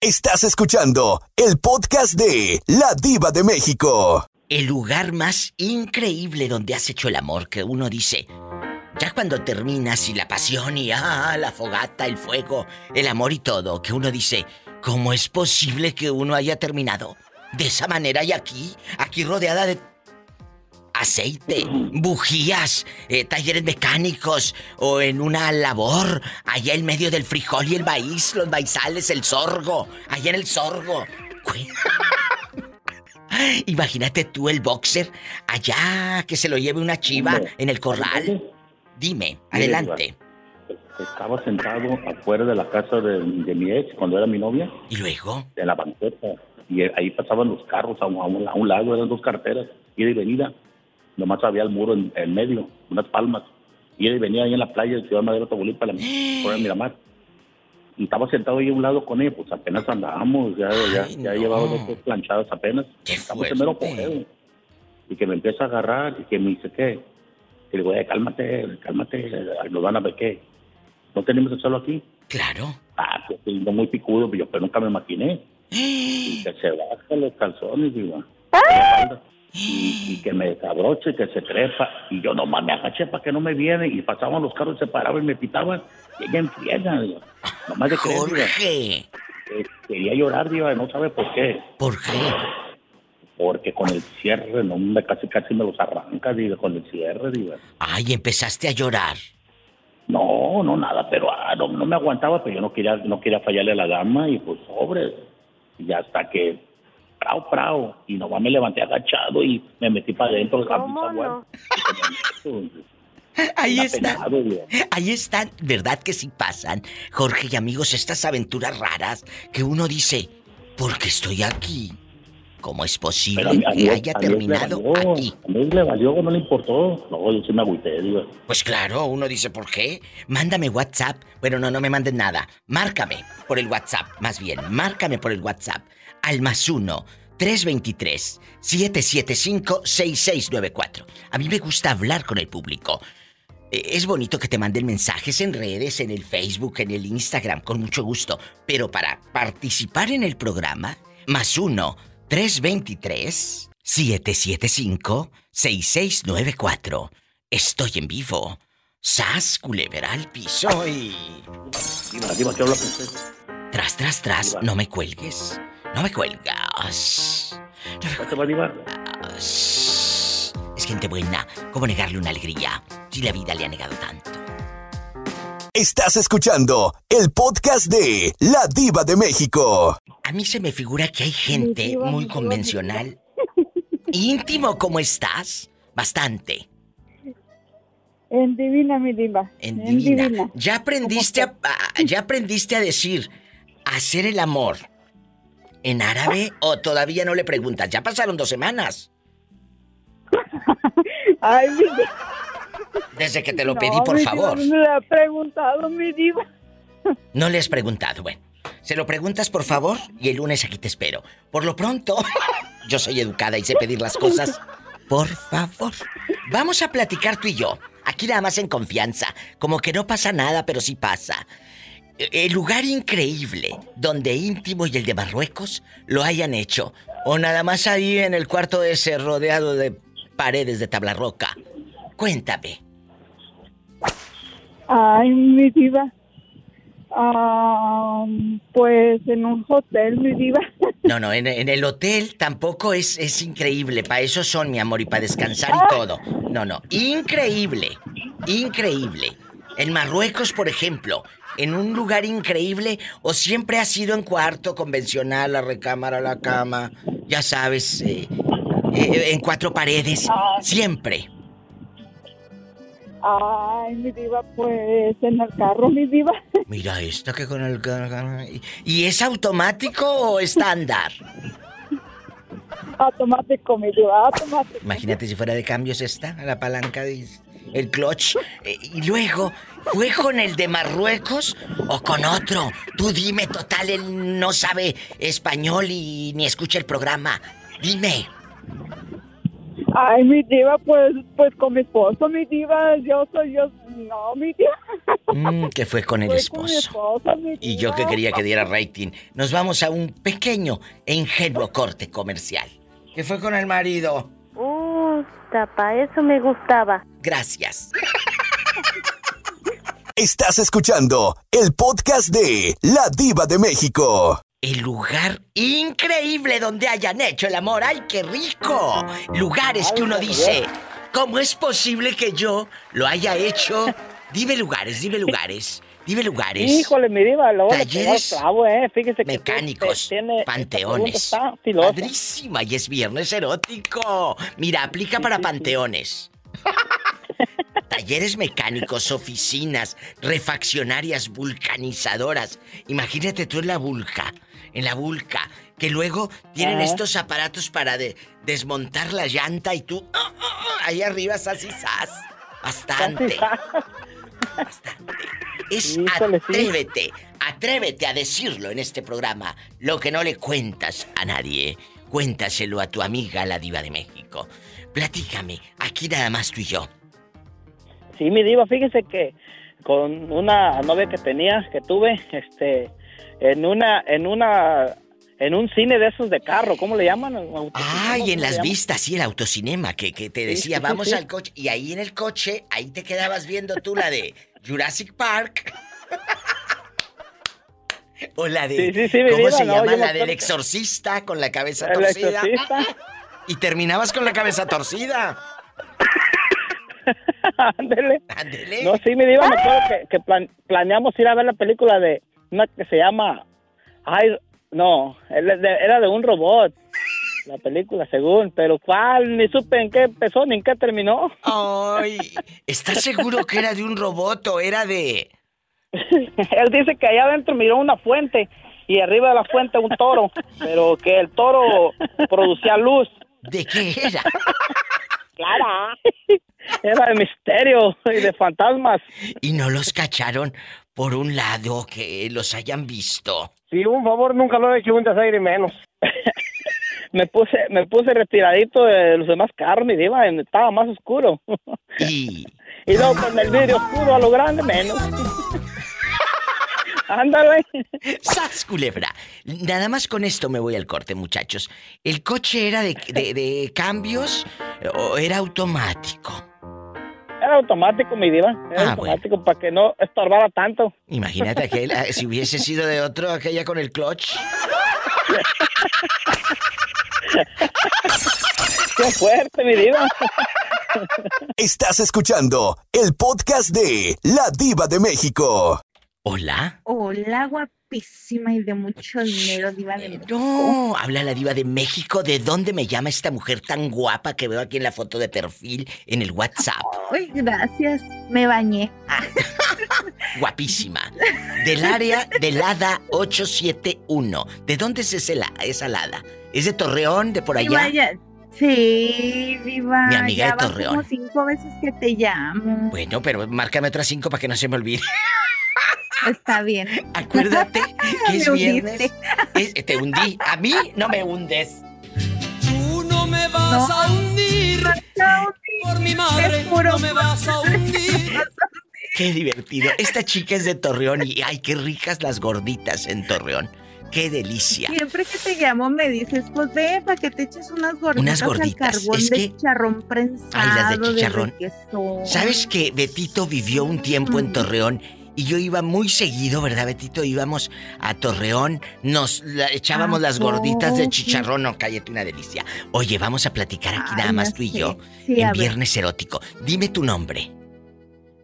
[SPEAKER 4] Estás escuchando el podcast de La Diva de México.
[SPEAKER 1] El lugar más increíble donde has hecho el amor que uno dice. Ya cuando terminas y la pasión y ah, la fogata, el fuego, el amor y todo, que uno dice, ¿cómo es posible que uno haya terminado de esa manera y aquí, aquí rodeada de aceite, bujías, eh, talleres mecánicos o en una labor, allá en medio del frijol y el maíz, los maizales, el sorgo, allá en el sorgo. Imagínate tú el boxer allá que se lo lleve una chiva en el corral. Dime, adelante.
[SPEAKER 15] Estaba sentado afuera de la casa de, de, mi ex cuando era mi novia.
[SPEAKER 1] ¿Y luego?
[SPEAKER 15] De la banqueta. Y ahí pasaban los carros a un, a un, a un lado, eran dos carteras, ida y venida nomás había el muro en, en, medio, unas palmas. Y él venía ahí en la playa de Ciudad Madero, Tamaulipas, la por el Miramar. Y estaba sentado ahí a un lado con ella, pues apenas andábamos, ya, ya, ya llevaba dos planchadas apenas. Estamos en mero cogeo. Y que me empieza a agarrar y que me dice, ¿qué? Y le digo, eh, cálmate, cálmate, nos van a ver qué. ¿No tenemos el suelo aquí?
[SPEAKER 1] Claro.
[SPEAKER 15] Ah, pues no muy picudo, pero yo pero nunca me maquiné. y que se baja los calzones, digo. Y, y, que me desabroche, que se trepa. Y yo nomás me agaché para que no me viene. Y pasaban los carros, se paraban y me pitaban. Y ella enfriega, digo. Nomás de creer,
[SPEAKER 1] Jorge.
[SPEAKER 15] Eh, quería llorar, digo, no sabe por qué.
[SPEAKER 1] ¿Por qué?
[SPEAKER 15] Porque con el cierre, no, me, casi casi me los arranca, digo, con el cierre, digo.
[SPEAKER 1] Ay, empezaste a llorar.
[SPEAKER 15] No, no, nada, pero ah, no, no, me aguantaba, pero yo no quería, no quería fallarle a la dama y pues, sobre. Y hasta que prao, prao. Y nomás me levanté agachado y me metí para adentro.
[SPEAKER 1] ¿Cómo no? <laughs> Ahí está. Ahí están, ¿verdad que sí pasan, Jorge y amigos, estas aventuras raras que uno dice, ¿por qué estoy aquí? ¿Cómo es posible
[SPEAKER 15] a mí, a
[SPEAKER 1] que haya
[SPEAKER 15] a
[SPEAKER 1] terminado
[SPEAKER 15] le valió,
[SPEAKER 1] aquí?
[SPEAKER 15] A mí le valió, no le importó. No, yo sí me agüité, digo.
[SPEAKER 1] Pues claro, uno dice, ¿por qué? Mándame WhatsApp. Bueno, no, no me manden nada. Márcame por el WhatsApp, más bien. Márcame por el WhatsApp. Al más uno, 323-775-6694. A mí me gusta hablar con el público. Eh, Es bonito que te manden mensajes en redes, en el Facebook, en el Instagram, con mucho gusto. Pero para participar en el programa, más uno, 323-775-6694. Estoy en vivo. Sas, culebra al piso y... Tras, tras, tras, no me cuelgues. No me cuelgas.
[SPEAKER 15] ¿No te va a diva?
[SPEAKER 1] Es gente buena. ¿Cómo negarle una alegría si la vida le ha negado tanto?
[SPEAKER 4] Estás escuchando el podcast de La Diva de México.
[SPEAKER 1] A mí se me figura que hay gente muy convencional. Íntimo, ¿cómo estás? Bastante.
[SPEAKER 16] En divina, mi diva.
[SPEAKER 1] En divina. ¿Ya aprendiste a, a- ya aprendiste a decir hacer el amor en árabe o todavía no le preguntas? Ya pasaron dos semanas. <laughs>
[SPEAKER 16] Ay, mi
[SPEAKER 1] Desde que te lo
[SPEAKER 16] No,
[SPEAKER 1] pedí, por
[SPEAKER 16] mi
[SPEAKER 1] favor.
[SPEAKER 16] diva, no lo ha preguntado, mi diva.
[SPEAKER 1] No le has preguntado. Bueno, Se lo preguntas, por favor, y el lunes aquí te espero. Por lo pronto, <laughs> yo soy educada y sé pedir las cosas. Por favor. Vamos a platicar tú y yo. Aquí nada más en confianza. Como que no pasa nada, pero sí pasa. El lugar increíble donde íntimo y el de Marruecos lo hayan hecho. O nada más ahí en el cuarto ese rodeado de paredes de tabla roca. Cuéntame.
[SPEAKER 16] Ay, mi diva. Ah, pues en un hotel, mi diva. <laughs>
[SPEAKER 1] No, no, en, en el hotel tampoco es, es increíble. Para eso son, mi amor, y para descansar y todo. No, no, increíble. Increíble. En Marruecos, por ejemplo, en un lugar increíble o siempre ha sido en cuarto convencional, la recámara, la cama, ya sabes, eh, eh, en cuatro paredes, siempre.
[SPEAKER 16] Ay, mi diva, pues en el carro, mi diva. <laughs>
[SPEAKER 1] Mira esto que con el... ¿Y es automático o estándar?
[SPEAKER 16] Automático, mi diva, automático.
[SPEAKER 1] Imagínate si fuera de cambios esta, la palanca de... El clutch. Eh, y luego, ¿fue con el de Marruecos o con otro? Tú dime, total, él no sabe español y ni escucha el programa. Dime.
[SPEAKER 16] Ay, mi diva, pues, pues con mi esposo, mi diva, yo soy yo, no, mi diva.
[SPEAKER 1] Mm, que fue con el
[SPEAKER 16] Fue con mi
[SPEAKER 1] esposo.
[SPEAKER 16] mi
[SPEAKER 1] Y yo que quería que diera rating. Nos vamos a un pequeño e ingenuo corte comercial. ¿Qué fue con el marido?
[SPEAKER 8] Uh, tapa, eso me gustaba.
[SPEAKER 1] Gracias. <laughs>
[SPEAKER 4] Estás escuchando el podcast de La Diva de México.
[SPEAKER 1] El lugar increíble donde hayan hecho el amor. ¡Ay, qué rico! Lugares que uno dice, ¿cómo es posible que yo lo haya hecho? Dime lugares, dime lugares, dime lugares.
[SPEAKER 17] Híjole, mi diva, luego
[SPEAKER 1] Talleres
[SPEAKER 17] eh. Fíjese que
[SPEAKER 1] mecánicos,
[SPEAKER 17] tiene,
[SPEAKER 1] panteones.
[SPEAKER 17] Está.
[SPEAKER 1] Padrísima y es viernes erótico. Mira, aplica para panteones. <laughs> Talleres mecánicos, oficinas, refaccionarias, vulcanizadoras. Imagínate tú en la vulca, en la vulca, que luego tienen estos aparatos para de- desmontar la llanta y tú ah, ah, ah, ahí arriba sas y sas. Bastante. Bastante. Es atrévete, atrévete a decirlo en este programa. Lo que no le cuentas a nadie, cuéntaselo a tu amiga la diva de México. Platícame, aquí nada más tú y yo.
[SPEAKER 17] Sí, mi diva, fíjese que con una novia que tenía, que tuve, este, en una, en una, en un cine de esos de carro, ¿cómo le llaman?
[SPEAKER 1] Ay, en
[SPEAKER 17] ¿Cómo
[SPEAKER 1] las vistas, sí, el autocinema, que, que te decía,
[SPEAKER 17] sí, sí,
[SPEAKER 1] vamos
[SPEAKER 17] sí.
[SPEAKER 1] al coche. Y ahí en el coche, ahí te quedabas viendo tú la de Jurassic Park. o la de.
[SPEAKER 17] Sí, sí, sí, mi
[SPEAKER 1] ¿Cómo se
[SPEAKER 17] no,
[SPEAKER 1] llama? La del exorcista con la cabeza
[SPEAKER 17] El
[SPEAKER 1] torcida.
[SPEAKER 17] exorcista.
[SPEAKER 1] Y terminabas con la cabeza torcida. <laughs>
[SPEAKER 17] Ándele.
[SPEAKER 1] Ándele.
[SPEAKER 17] No, sí, mi diva, me acuerdo que, que plan- planeamos ir a ver la película de una que se llama, ay, no, era de, era de un robot. La película, según, pero ¿cuál? Ni supe en qué empezó ni en qué terminó.
[SPEAKER 1] Ay, ¿estás seguro que era de un robot o era de.? <laughs>
[SPEAKER 17] Él dice que allá adentro miró una fuente y arriba de la fuente un toro, pero que el toro producía luz.
[SPEAKER 1] ¿De qué era?
[SPEAKER 17] Clara. Era de misterio y de fantasmas.
[SPEAKER 1] Y no los cacharon por un lado que los hayan visto.
[SPEAKER 17] Sí, un favor, nunca lo he hecho un desaire menos. <laughs> me puse me puse retiradito de los demás carros, mi diva, estaba más oscuro. <laughs>
[SPEAKER 1] Y.
[SPEAKER 17] y luego con el vidrio oscuro a lo grande menos. <laughs> Ándale.
[SPEAKER 1] ¡Sas, culebra! Nada más con esto me voy al corte, muchachos. ¿El coche era de, de- de cambios o era automático?
[SPEAKER 17] Era automático, mi diva. Era
[SPEAKER 1] Ah,
[SPEAKER 17] automático para que no estorbara tanto.
[SPEAKER 1] Imagínate aquel, si hubiese sido de otro, aquella con el clutch. <laughs> <laughs>
[SPEAKER 17] ¡Qué fuerte, mi diva!
[SPEAKER 4] Estás escuchando el podcast de La Diva de México.
[SPEAKER 1] ¿Hola?
[SPEAKER 18] Hola, guapísima y de mucho dinero, diva de México.
[SPEAKER 1] No, habla la diva de México. ¿De dónde me llama esta mujer tan guapa que veo aquí en la foto de perfil en el WhatsApp?
[SPEAKER 18] Ay, gracias. Me bañé. <laughs>
[SPEAKER 1] Guapísima. Del área del Hada 871. ¿De dónde es ese la- esa Lada? ¿Es de Torreón, de por allá?
[SPEAKER 18] ya- Sí, viva.
[SPEAKER 1] Mi amiga
[SPEAKER 18] ya
[SPEAKER 1] de Torreón.
[SPEAKER 18] como cinco veces que te llamo.
[SPEAKER 1] Bueno, pero márcame otras cinco para que no se me olvide.
[SPEAKER 19] Está bien. <laughs>
[SPEAKER 1] Acuérdate que es viernes. Es- te hundí. A mí no me hundes.
[SPEAKER 20] Tú no me vas a hundir. Por mi madre, no me vas a hundir. <laughs>
[SPEAKER 1] Qué divertido. Esta chica es de Torreón y ay, qué ricas las gorditas en Torreón. Qué delicia.
[SPEAKER 19] Siempre que te llamo me dices, pues ven para que te eches unas gorditas,
[SPEAKER 1] Unas gorditas,
[SPEAKER 19] al carbón
[SPEAKER 1] es
[SPEAKER 19] de
[SPEAKER 1] que-
[SPEAKER 19] chicharrón prensado.
[SPEAKER 1] Ay, las de chicharrón.
[SPEAKER 19] requesón.
[SPEAKER 1] ¿Sabes que Betito vivió un tiempo en Torreón? Y yo iba muy seguido, ¿verdad, Betito? Íbamos a Torreón, nos la- echábamos
[SPEAKER 19] ¿A
[SPEAKER 1] las gorditas de chicharrón. No, cállate, una delicia. Oye, vamos a platicar aquí
[SPEAKER 19] Ay,
[SPEAKER 1] nada más tú y yo.
[SPEAKER 19] Sí,
[SPEAKER 1] en. Viernes Erótico. Dime tu nombre,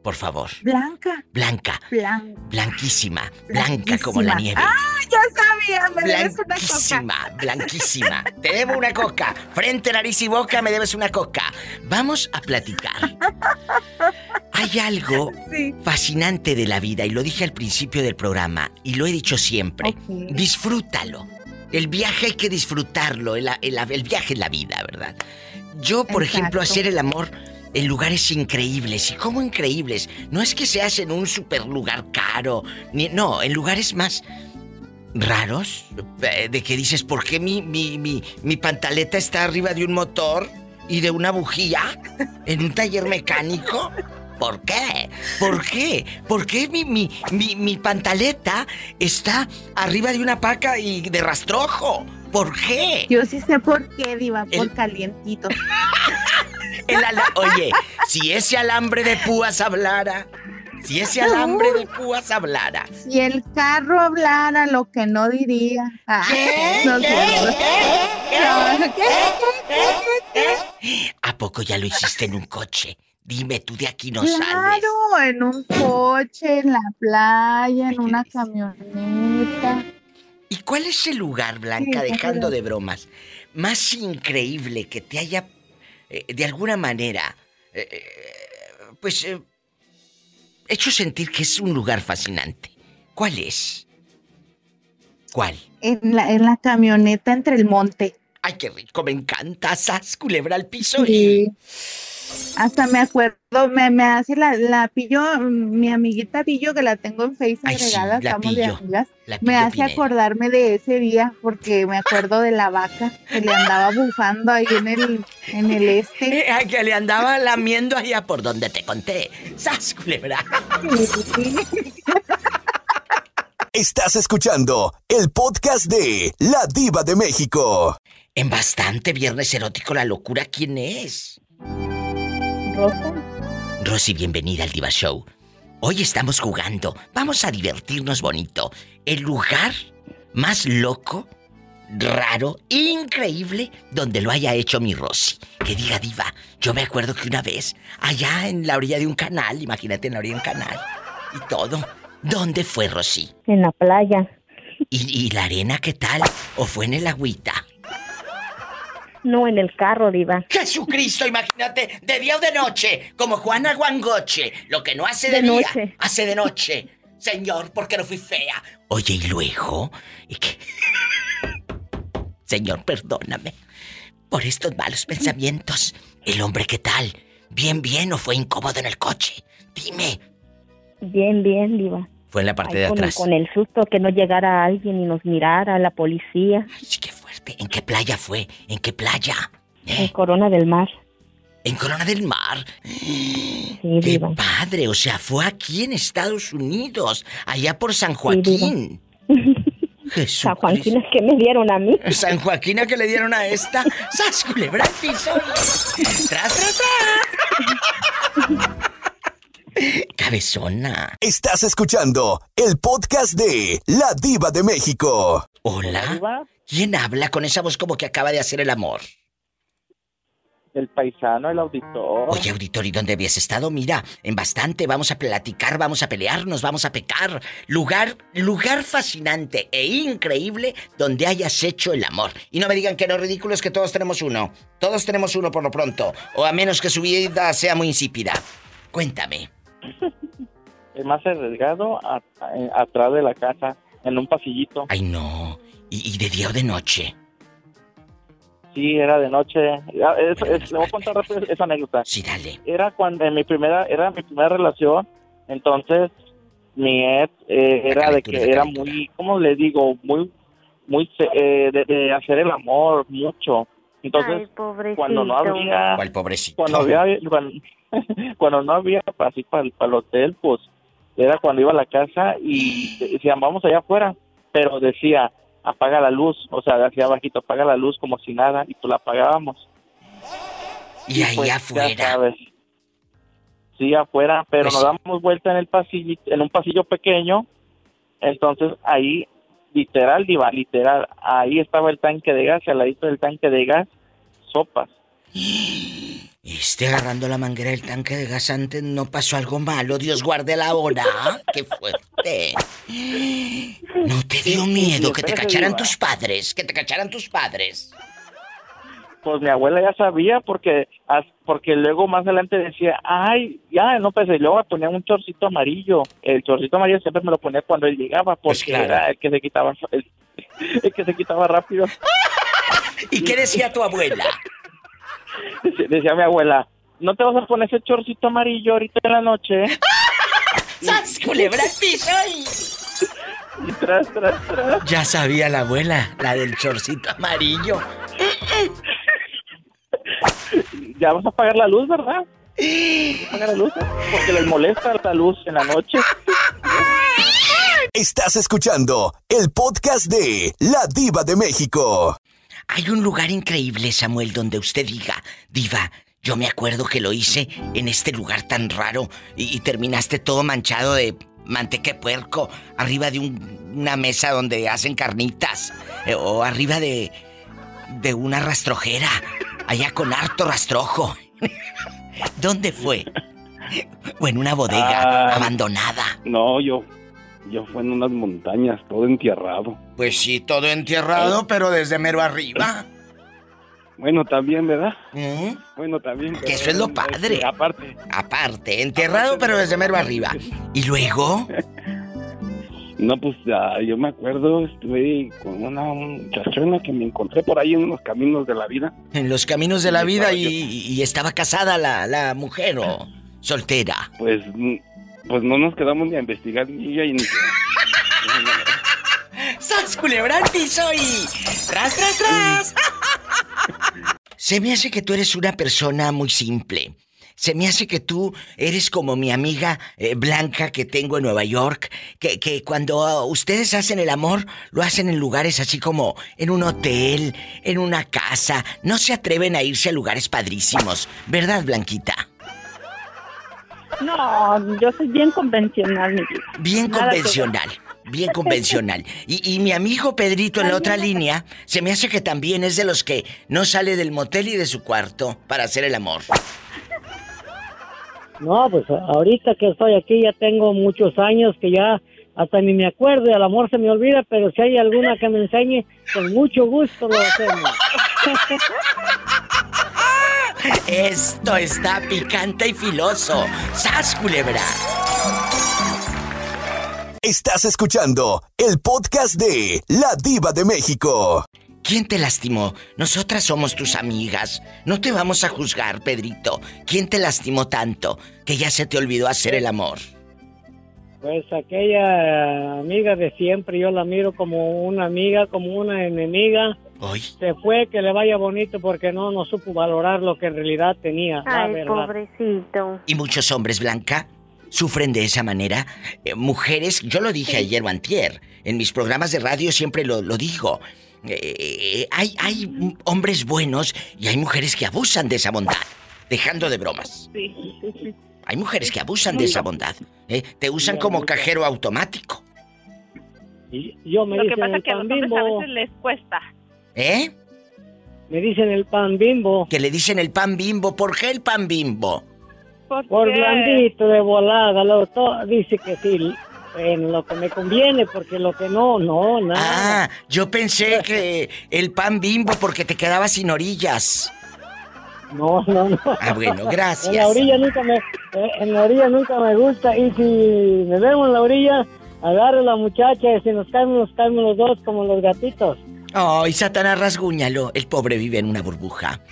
[SPEAKER 1] por favor.
[SPEAKER 19] Blanca.
[SPEAKER 1] Blanca.
[SPEAKER 19] Blanca.
[SPEAKER 1] Blanquísima. Blanca como la nieve.
[SPEAKER 19] ¡Ah, ya sabía! Me debes una coca.
[SPEAKER 1] Blanquísima, blanquísima. Te debo una coca. Frente, nariz y boca me debes una coca. Vamos a platicar. Hay algo
[SPEAKER 19] Sí.
[SPEAKER 1] fascinante de la vida y lo dije al principio del programa y lo he dicho siempre. Disfrútalo. El viaje hay que disfrutarlo. El, el- el viaje es la vida, ¿verdad? Yo, por ejemplo, hacer el amor en lugares increíbles. ¿Y cómo increíbles? No es que seas en un super lugar caro. Ni, no, en lugares más raros. eh, De que dices, ¿por qué mi, mi, mi, mi pantaleta está arriba de un motor y de una bujía en un taller mecánico? ¿Por qué? ¿Por qué? ¿Por qué mi, mi, mi, mi pantaleta está arriba de una paca y de rastrojo? ¿Por qué?
[SPEAKER 19] Yo sí sé por qué, Diva, por calientito. <laughs>
[SPEAKER 1] El ala- Oye, si ese alambre de púas hablara, si ese alambre de púas hablara,
[SPEAKER 19] Si el carro hablara lo que no diría.
[SPEAKER 1] ¿a poco ya lo hiciste en un coche? Dime, tú de aquí no sales.
[SPEAKER 19] Claro, en un coche, en la playa, en una camioneta.
[SPEAKER 1] ¿Y cuál es el lugar, Blanca,
[SPEAKER 19] Sí,
[SPEAKER 1] dejando
[SPEAKER 19] pero-
[SPEAKER 1] de bromas, más increíble que te haya, eh, de alguna manera, eh, eh, pues, eh, hecho sentir que es un lugar fascinante? ¿Cuál es? ¿Cuál?
[SPEAKER 19] En la, en la camioneta entre el monte.
[SPEAKER 1] Ay, qué rico, me encanta. Sas, culebra al piso
[SPEAKER 19] Sí. Hasta me acuerdo, me, me hace la, la pillo, mi amiguita Pillo, que la tengo en Facebook
[SPEAKER 1] Ay, sí,
[SPEAKER 19] agregada,
[SPEAKER 1] la
[SPEAKER 19] estamos de amigas,
[SPEAKER 1] la
[SPEAKER 19] me hace
[SPEAKER 1] Pineda.
[SPEAKER 19] acordarme de ese día, porque me acuerdo de la vaca que le andaba bufando ahí en el, en el este.
[SPEAKER 1] Ay, que le andaba lamiendo allá por donde te conté. Sas, culebra.
[SPEAKER 4] Estás escuchando el podcast de La Diva de México.
[SPEAKER 1] En bastante viernes erótico la locura, ¿quién es?
[SPEAKER 19] Rosa.
[SPEAKER 1] Rosy, bienvenida al Diva Show. Hoy estamos jugando. Vamos a divertirnos bonito. El lugar más loco, raro, increíble donde lo haya hecho mi Rosy. Que diga Diva, yo me acuerdo que una vez, allá en la orilla de un canal, imagínate en la orilla de un canal, y todo. ¿Dónde fue Rosy?
[SPEAKER 7] En la playa.
[SPEAKER 1] ¿Y, y la arena qué tal? ¿O fue en el agüita?
[SPEAKER 7] No, en el carro, Diva.
[SPEAKER 1] Jesucristo, imagínate, de día o de noche, como Juana Guangoche, lo que no hace de,
[SPEAKER 7] De
[SPEAKER 1] día,
[SPEAKER 7] noche.
[SPEAKER 1] hace de noche. Señor, porque no fui fea. Oye, ¿y luego? ¿Y qué? <laughs> Señor, perdóname por estos malos pensamientos. ¿El hombre qué tal? ¿Bien, bien o fue incómodo en el coche? Dime.
[SPEAKER 7] Bien, bien, Diva.
[SPEAKER 1] Fue en la parte
[SPEAKER 7] Ay,
[SPEAKER 1] de
[SPEAKER 7] con,
[SPEAKER 1] atrás.
[SPEAKER 7] con el susto que no llegara alguien y nos mirara, la policía.
[SPEAKER 1] ¿En qué playa fue? ¿En qué playa?
[SPEAKER 7] En Corona del Mar.
[SPEAKER 1] En Corona del Mar.
[SPEAKER 7] Sí,
[SPEAKER 1] ¡Qué
[SPEAKER 7] Diva.
[SPEAKER 1] padre! O sea, fue aquí en Estados Unidos, allá por San. Joaquín. <laughs> Jesús.
[SPEAKER 7] San Joaquín es que me dieron a mí.
[SPEAKER 1] San Joaquín a que le dieron a esta. ¡Sas, culebra piso! <laughs> ¡Tras, tras, tras! <laughs> Cabezona.
[SPEAKER 4] Estás escuchando el podcast de La Diva de México.
[SPEAKER 1] Hola. ¿Quién habla con esa voz como que acaba de hacer el amor?
[SPEAKER 21] El paisano, el auditor.
[SPEAKER 1] Oye, auditor, ¿y dónde habías estado? Mira, en bastante, vamos a platicar, vamos a pelearnos, vamos a pecar. Lugar, lugar fascinante e increíble donde hayas hecho el amor. Y no me digan que no, ridículo es que todos tenemos uno. Todos tenemos uno por lo pronto. O a menos que su vida sea muy insípida. Cuéntame. <laughs>
[SPEAKER 21] El más arriesgado, a- a- atrás de la casa, en un pasillito.
[SPEAKER 1] Ay, no. ¿Y, y de día o de noche?
[SPEAKER 21] Sí, era de noche. Es- es- le voy a contar rápido esa anécdota.
[SPEAKER 1] Sí, dale.
[SPEAKER 21] Era cuando en mi primera, era mi primera relación, entonces mi ex eh, era de que era muy, ¿cómo le digo? Muy, muy eh, de, de hacer el amor mucho. Entonces, cuando no había,
[SPEAKER 1] ¿Cuál pobrecito?
[SPEAKER 21] cuando había, cuando, <laughs> cuando no había para así para, el- para el hotel, pues era cuando iba a la casa y decían vamos allá afuera, pero decía apaga la luz, o sea decía bajito apaga la luz como si nada y pues la apagábamos.
[SPEAKER 1] Y ahí
[SPEAKER 21] pues, ya
[SPEAKER 1] afuera.
[SPEAKER 21] sabes. Sí, afuera, pero
[SPEAKER 1] Pues
[SPEAKER 21] nos damos vuelta en el pasillo, en un pasillo pequeño. Entonces ahí, literal, diva, literal, ahí estaba el tanque de gas al ladito del tanque de gas, sopas.
[SPEAKER 1] Esté agarrando la manguera del tanque de gas antes, no pasó algo malo. Dios guarde la hora. ¡Qué fuerte! ¿No te dio miedo que te cacharan tus padres? Que te cacharan tus padres.
[SPEAKER 21] Pues mi abuela ya sabía porque porque luego más adelante decía, ay, ya, no pues y luego me ponía un chorcito amarillo. El chorcito amarillo siempre me lo ponía cuando él llegaba porque
[SPEAKER 1] Pues claro.
[SPEAKER 21] era el que se quitaba el, el que se quitaba rápido. <laughs>
[SPEAKER 1] ¿Y qué decía tu abuela? <laughs>
[SPEAKER 21] Decía, mi abuela, no te vas a poner ese chorcito amarillo ahorita en la noche. <laughs>
[SPEAKER 1] ¡Sas, culebra!
[SPEAKER 21] Y tras, tras, tras.
[SPEAKER 1] Ya sabía la abuela, la del chorcito amarillo.
[SPEAKER 21] Ya vas a apagar la luz, ¿verdad? <gasps> Apagar la luz, ¿eh? porque les molesta la luz en la noche.
[SPEAKER 4] Estás escuchando el podcast de La Diva de México.
[SPEAKER 1] Hay un lugar increíble, Samuel, donde usted diga, Diva, yo me acuerdo que lo hice en este lugar tan raro y, y terminaste todo manchado de manteca de puerco, arriba de un- una mesa donde hacen carnitas, eh, o arriba de, de una rastrojera, allá con harto rastrojo. ¿Dónde fue? O en una bodega
[SPEAKER 22] Ah.
[SPEAKER 1] abandonada.
[SPEAKER 22] No, yo, yo fue en unas montañas, todo entierrado.
[SPEAKER 1] Pues sí, todo entierrado, pero desde mero arriba.
[SPEAKER 22] Bueno, también, ¿verdad? Bueno, también.
[SPEAKER 1] Que eso es lo
[SPEAKER 22] este,
[SPEAKER 1] padre.
[SPEAKER 22] aparte.
[SPEAKER 1] Aparte, enterrado, pero desde mero arriba. <laughs> ¿Y luego?
[SPEAKER 22] No, pues ah, yo me acuerdo, estuve con una muchachona que me encontré por ahí en los caminos de la vida.
[SPEAKER 1] En los caminos de la vida y, y estaba casada la, la mujer o soltera.
[SPEAKER 22] Pues, mm, pues no nos quedamos ni a investigar ni ella ni <laughs>
[SPEAKER 1] ¡Sas, culebra al piso y... ¡Tras, tras, tras! <laughs> Se me hace que tú eres una persona muy simple. Se me hace que tú eres como mi amiga eh, Blanca que tengo en Nueva York, que, que cuando ustedes hacen el amor, lo hacen en lugares así como en un hotel, en una casa. No se atreven a irse a lugares padrísimos, ¿verdad, Blanquita?
[SPEAKER 18] No, yo soy bien convencional, mi vida.
[SPEAKER 1] Bien
[SPEAKER 18] Nada que ver.
[SPEAKER 1] convencional, bien convencional. Y, y mi amigo Pedrito en la otra línea, se me hace que también es de los que no sale del motel y de su cuarto para hacer el amor.
[SPEAKER 23] No, pues ahorita que estoy aquí ya tengo muchos años que ya hasta ni me acuerdo, el amor se me olvida, pero si hay alguna que me enseñe, con mucho gusto lo hacemos.
[SPEAKER 1] Esto está picante y filoso. ¡Sas, culebra!
[SPEAKER 4] Estás escuchando el podcast de La Diva de México.
[SPEAKER 1] ¿Quién te lastimó? Nosotras somos tus amigas. No te vamos a juzgar, Pedrito. ¿Quién te lastimó tanto que ya se te olvidó hacer el amor?
[SPEAKER 23] Pues aquella amiga de siempre, yo la miro como una amiga, como una enemiga. Se fue, que le vaya bonito porque no, no supo valorar lo que en realidad tenía. la
[SPEAKER 8] Ay,
[SPEAKER 23] verdad.
[SPEAKER 8] pobrecito.
[SPEAKER 1] Y muchos hombres, Blanca, sufren de esa manera. Eh, mujeres, yo lo dije ayer o antier, en mis programas de radio siempre lo, lo digo. Eh, hay, hay hombres buenos y hay mujeres que abusan de esa bondad. Dejando de bromas.
[SPEAKER 18] Sí, sí, sí.
[SPEAKER 1] Hay mujeres que abusan de esa bondad. ¿eh? Te usan como cajero automático.
[SPEAKER 23] Y yo me
[SPEAKER 18] Lo que pasa es que a los hombres a veces les cuesta.
[SPEAKER 1] ¿Eh?
[SPEAKER 23] Me dicen el pan bimbo.
[SPEAKER 1] Que le dicen el pan bimbo. ¿Por qué el pan bimbo?
[SPEAKER 23] Por blandito, de volada. Lo, to- dice que sí, en lo que me conviene, porque lo que no, no, nada.
[SPEAKER 1] Ah, yo pensé <laughs> que el pan bimbo porque te quedaba sin orillas.
[SPEAKER 23] No, no, no.
[SPEAKER 1] Ah, bueno, gracias. <laughs>
[SPEAKER 23] En la orilla nunca me, eh, en la orilla nunca me gusta y si me vemos en la orilla, agarro a la muchacha y si nos caemos, nos caemos los dos como los gatitos.
[SPEAKER 1] Ay, Satanás, rasguñalo. El pobre vive en una burbuja. <laughs>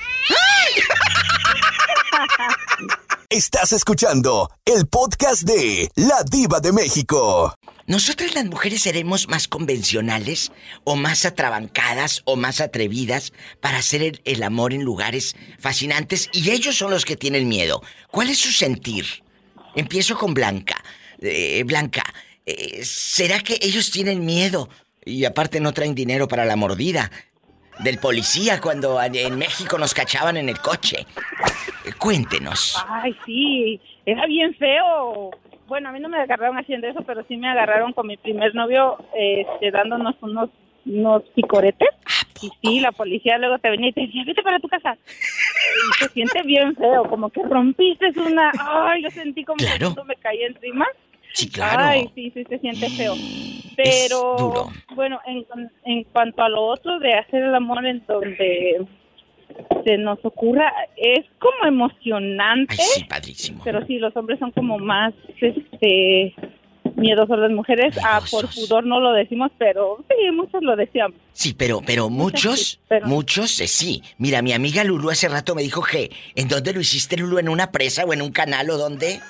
[SPEAKER 4] Estás escuchando el podcast de La Diva de México.
[SPEAKER 1] ¿Nosotras las mujeres seremos más convencionales o más atrabancadas o más atrevidas para hacer el, amor en lugares fascinantes? Y ellos son los que tienen miedo. ¿Cuál es su sentir? Empiezo con Blanca. Eh, Blanca, eh, ¿será que ellos tienen miedo? Y aparte no traen dinero para la mordida. Del policía cuando en México nos cachaban en el coche. Cuéntenos.
[SPEAKER 18] Ay, sí, era bien feo. Bueno, a mí no me agarraron haciendo eso, pero sí me agarraron con mi primer novio este, dándonos unos, unos picoretes. Y sí, la policía luego te venía y te decía, vete para tu casa. Y se siente bien feo, como que rompiste una... Ay, yo sentí como que todo me caía encima.
[SPEAKER 1] Sí, <laughs> claro.
[SPEAKER 18] Ay, sí, sí, se siente feo. Pero,
[SPEAKER 1] duro.
[SPEAKER 18] bueno, en, en cuanto a lo otro de hacer el amor en donde se nos ocurra, es como emocionante.
[SPEAKER 1] Ay, sí, padrísimo.
[SPEAKER 18] Pero sí, los hombres son como más, este, miedosos. Las mujeres, ah, por pudor no lo decimos, pero sí, muchos lo decíamos.
[SPEAKER 1] Sí, pero, pero muchos, muchos, eh, sí. Mira, mi amiga Lulu hace rato me dijo que, ¿en dónde lo hiciste, Lulu? ¿En una presa o en un canal o dónde?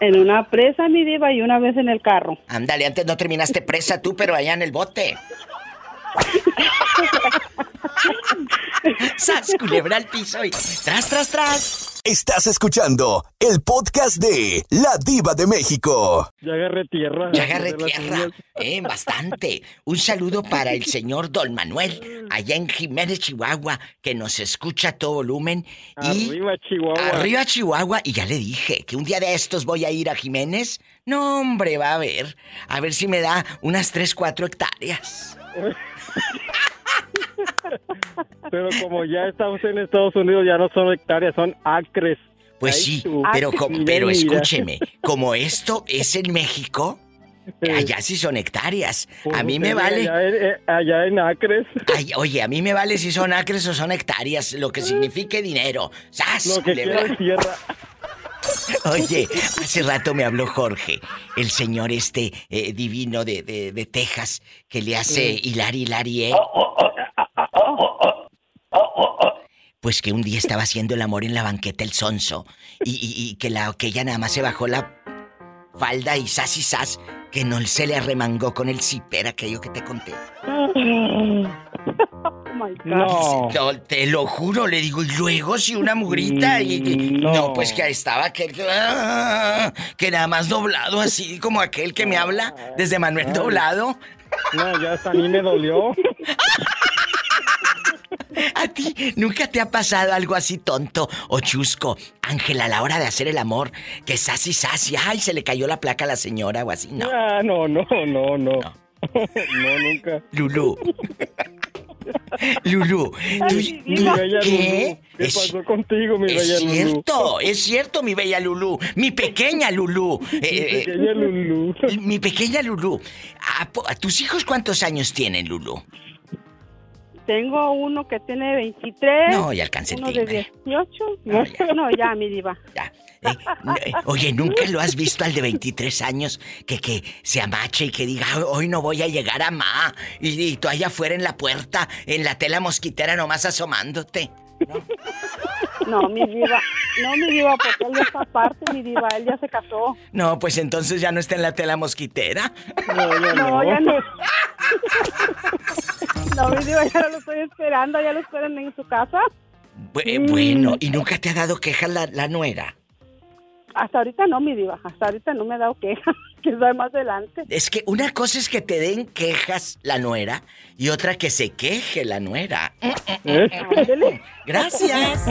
[SPEAKER 9] En una presa, mi diva, y una vez en el carro.
[SPEAKER 1] Ándale, antes no terminaste presa tú, pero allá en el bote. <laughs> ¡Sas, culebra al piso y tras, tras, tras!
[SPEAKER 4] Estás escuchando el podcast de La Diva de México.
[SPEAKER 22] Ya agarré tierra.
[SPEAKER 1] Ya agarré tierra. Eh, bastante. Un saludo para el señor Don Manuel, allá en Jiménez, Chihuahua, que nos escucha a todo volumen. Y
[SPEAKER 22] Arriba, Chihuahua.
[SPEAKER 1] Arriba Chihuahua. Y ya le dije que un día de estos voy a ir a Jiménez. No, hombre, va a ver. A ver si me da unas 3, 4 hectáreas. <laughs> <laughs>
[SPEAKER 22] Pero como ya estamos en Estados Unidos, ya no son hectáreas, son acres.
[SPEAKER 1] Pues sí, pero, co- pero escúcheme, como esto es en México, allá sí son hectáreas. A mí me vale.
[SPEAKER 22] Allá en, eh, acres.
[SPEAKER 1] Ay, oye, a mí me vale si son acres o son hectáreas, lo que signifique dinero. ¡Sas,
[SPEAKER 22] Lo que es tierra. <laughs>
[SPEAKER 1] Oye, hace rato me habló Jorge, el señor este eh, divino de, de- de Texas, que le hace hilar, hilar y... eh. Pues que un día estaba haciendo el amor en la banqueta el sonso y, y- y que, la, que ella nada más se bajó la falda y sas y sas, que no se le arremangó con el zipper aquello que te conté.
[SPEAKER 22] No. <laughs>
[SPEAKER 1] No, te lo juro, le digo, y luego si una mugrita y, y-
[SPEAKER 22] no.
[SPEAKER 1] no. pues que ahí estaba aquel que, ah, que nada más doblado así como aquel que me habla desde Manuel doblado.
[SPEAKER 22] No, ya hasta a mí me dolió. <laughs>
[SPEAKER 1] ¿A ti nunca te ha pasado algo así tonto o chusco, Ángela, a la hora de hacer el amor, que sasi sasi, ay, se le cayó la placa a la señora o así? No.
[SPEAKER 22] Ah, no, no, no, no. No, <laughs> nunca.
[SPEAKER 1] Lulú. Lulú, tú,
[SPEAKER 22] Mi
[SPEAKER 1] tú-
[SPEAKER 22] bella
[SPEAKER 1] ¿qué?
[SPEAKER 22] Lulú, ¿Qué
[SPEAKER 1] Es-
[SPEAKER 22] pasó contigo, mi
[SPEAKER 1] Es
[SPEAKER 22] bella Lulú?
[SPEAKER 1] cierto, es cierto, mi bella Lulú, mi pequeña Lulú. Eh, eh,
[SPEAKER 22] pequeña Lulú.
[SPEAKER 1] Mi pequeña Lulú. ¿A, po- a tus hijos cuántos años tienen, Lulú?
[SPEAKER 9] Tengo uno que tiene 23.
[SPEAKER 1] No, ya alcancé el
[SPEAKER 9] Uno de
[SPEAKER 1] timbre.
[SPEAKER 9] 18. <laughs> No, ya. mi diva.
[SPEAKER 1] Eh, Oye, ¿nunca lo has visto al de 23 años que, que se amache y que diga, "Hoy- no voy a llegar a ma? Y, y tú allá afuera en la puerta, en la tela mosquitera nomás asomándote.
[SPEAKER 9] No, mi diva. No, mi diva, porque él ya está aparte, mi diva. Él ya se casó.
[SPEAKER 1] No, pues entonces ya no está en la tela mosquitera.
[SPEAKER 22] No, ya
[SPEAKER 9] No, ya no. No, mi diva, ya lo estoy esperando. Ya lo esperan en su casa.
[SPEAKER 1] Bu- eh, Bueno, ¿y nunca te ha dado queja la, la nuera?
[SPEAKER 9] Hasta ahorita no, mi diva. Hasta ahorita no me ha dado queja. <laughs> Quizás más adelante.
[SPEAKER 1] Es que una cosa es que te den quejas la nuera y otra que se queje la nuera. Gracias.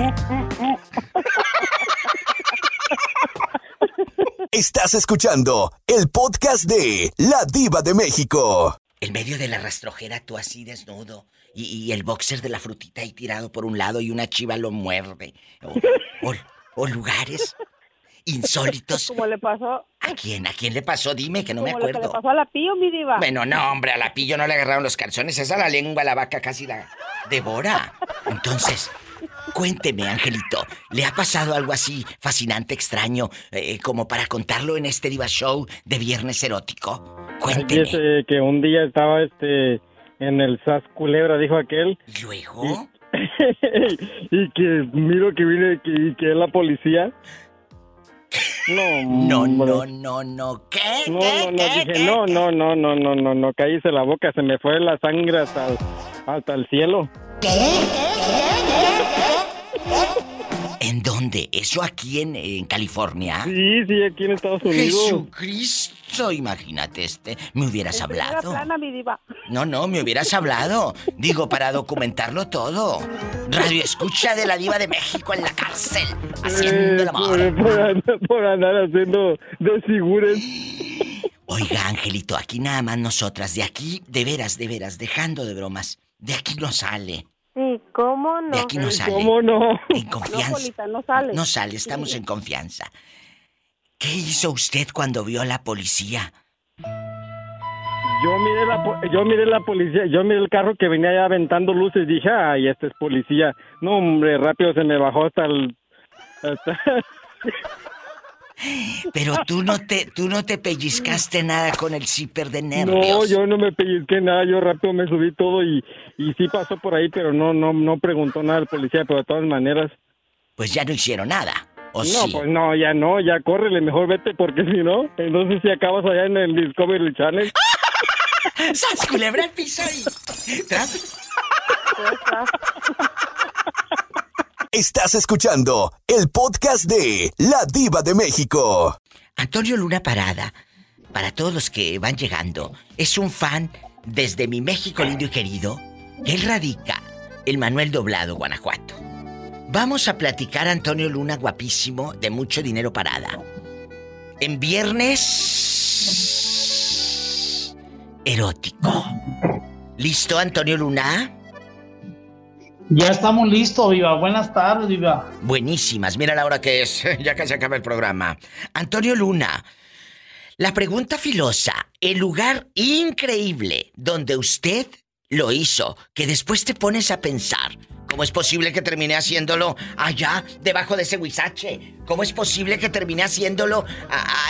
[SPEAKER 4] Estás escuchando el podcast de La Diva de México.
[SPEAKER 1] En medio de la rastrojera, tú así desnudo. Y, y el boxer de la frutita ahí tirado por un lado y una chiva lo muerde. O, lugares insólitos. <laughs>
[SPEAKER 9] Como le pasó,
[SPEAKER 1] ¿A quién? ¿A quién le pasó? Dime que no me
[SPEAKER 9] lo que le
[SPEAKER 1] acuerdo.
[SPEAKER 9] pasó a la Pío, mi diva.
[SPEAKER 1] Bueno, no, hombre, a la pillo no le agarraron los calzones. Esa la lengua, la vaca casi la devora. Entonces, cuénteme, Angelito, ¿le ha pasado algo así fascinante, extraño, eh, como para contarlo en este Diva Show de Viernes Erótico? Cuénteme.
[SPEAKER 22] Fíjese que un día estaba este en el SAS Culebra, dijo aquel.
[SPEAKER 1] ¿Y luego?
[SPEAKER 22] y <laughs> que miro que viene que, y que es la policía
[SPEAKER 1] No, no, no, no. ¿Qué?
[SPEAKER 24] No,
[SPEAKER 1] ¿Qué?
[SPEAKER 24] no, no,
[SPEAKER 1] ¿Qué?
[SPEAKER 24] dije,
[SPEAKER 1] ¿Qué?
[SPEAKER 24] no, no, no, no, no, no, no, cállese la boca, se me fue la sangre hasta el, hasta el cielo.
[SPEAKER 1] ¿En dónde? ¿Eso aquí en, en California?
[SPEAKER 24] Sí, sí, aquí en Estados Unidos.
[SPEAKER 1] Jesucristo, imagínate este. Me hubieras hablado.
[SPEAKER 9] plana, mi diva.
[SPEAKER 1] No, no, me hubieras hablado. Digo, para documentarlo todo. Radio escucha de la diva de México en la cárcel. Haciendo el
[SPEAKER 24] Eh,
[SPEAKER 1] amor.
[SPEAKER 24] por, por andar, por andar haciendo desfigures.
[SPEAKER 1] Oiga, Angelito, aquí nada más nosotras. De aquí, de veras, de veras, dejando de bromas. De aquí no sale.
[SPEAKER 8] Sí, ¿cómo no?
[SPEAKER 1] De aquí no sale.
[SPEAKER 24] ¿Cómo no?
[SPEAKER 1] En confianza.
[SPEAKER 9] No, Polita, no sale.
[SPEAKER 1] No sale, estamos en confianza. ¿Qué hizo usted cuando vio a la policía?
[SPEAKER 24] Yo miré la yo miré la policía, yo miré el carro que venía ya aventando luces, dije, ay, este es policía. No, hombre, rápido se me bajó hasta el hasta- <laughs>
[SPEAKER 1] Pero tú no te, tú no te pellizcaste nada con el zipper de
[SPEAKER 24] No,
[SPEAKER 1] nervios.
[SPEAKER 24] yo no me pellizqué nada, yo rápido me subí todo y, y sí pasó por ahí, pero no, no, no preguntó nada el policía, pero de todas maneras.
[SPEAKER 1] Pues ya no hicieron nada. ¿O
[SPEAKER 24] no,
[SPEAKER 1] sí?
[SPEAKER 24] pues no, ya no, ya córrele, mejor vete porque si no, entonces si acabas allá en el Discovery Channel. <laughs>
[SPEAKER 1] ¡Sas, culebra al piso y... Tras...
[SPEAKER 4] Estás escuchando el podcast de La Diva de México.
[SPEAKER 1] Antonio Luna Parada, para todos los que van llegando, es un fan desde mi México lindo y querido. Él radica en Manuel Doblado, Guanajuato. Vamos a platicar, Antonio Luna, guapísimo, de mucho dinero parada. En viernes erótico. ¿Listo, Antonio Luna?
[SPEAKER 25] Ya estamos listos, Viva. Buenas tardes, Viva.
[SPEAKER 1] Buenísimas, mira la hora que es. <laughs> Ya casi acaba el programa. Antonio Luna, la pregunta filosa, el lugar increíble donde usted lo hizo, que después te pones a pensar, ¿cómo es posible que terminé haciéndolo allá, debajo de ese huizache? ¿Cómo es posible que terminé haciéndolo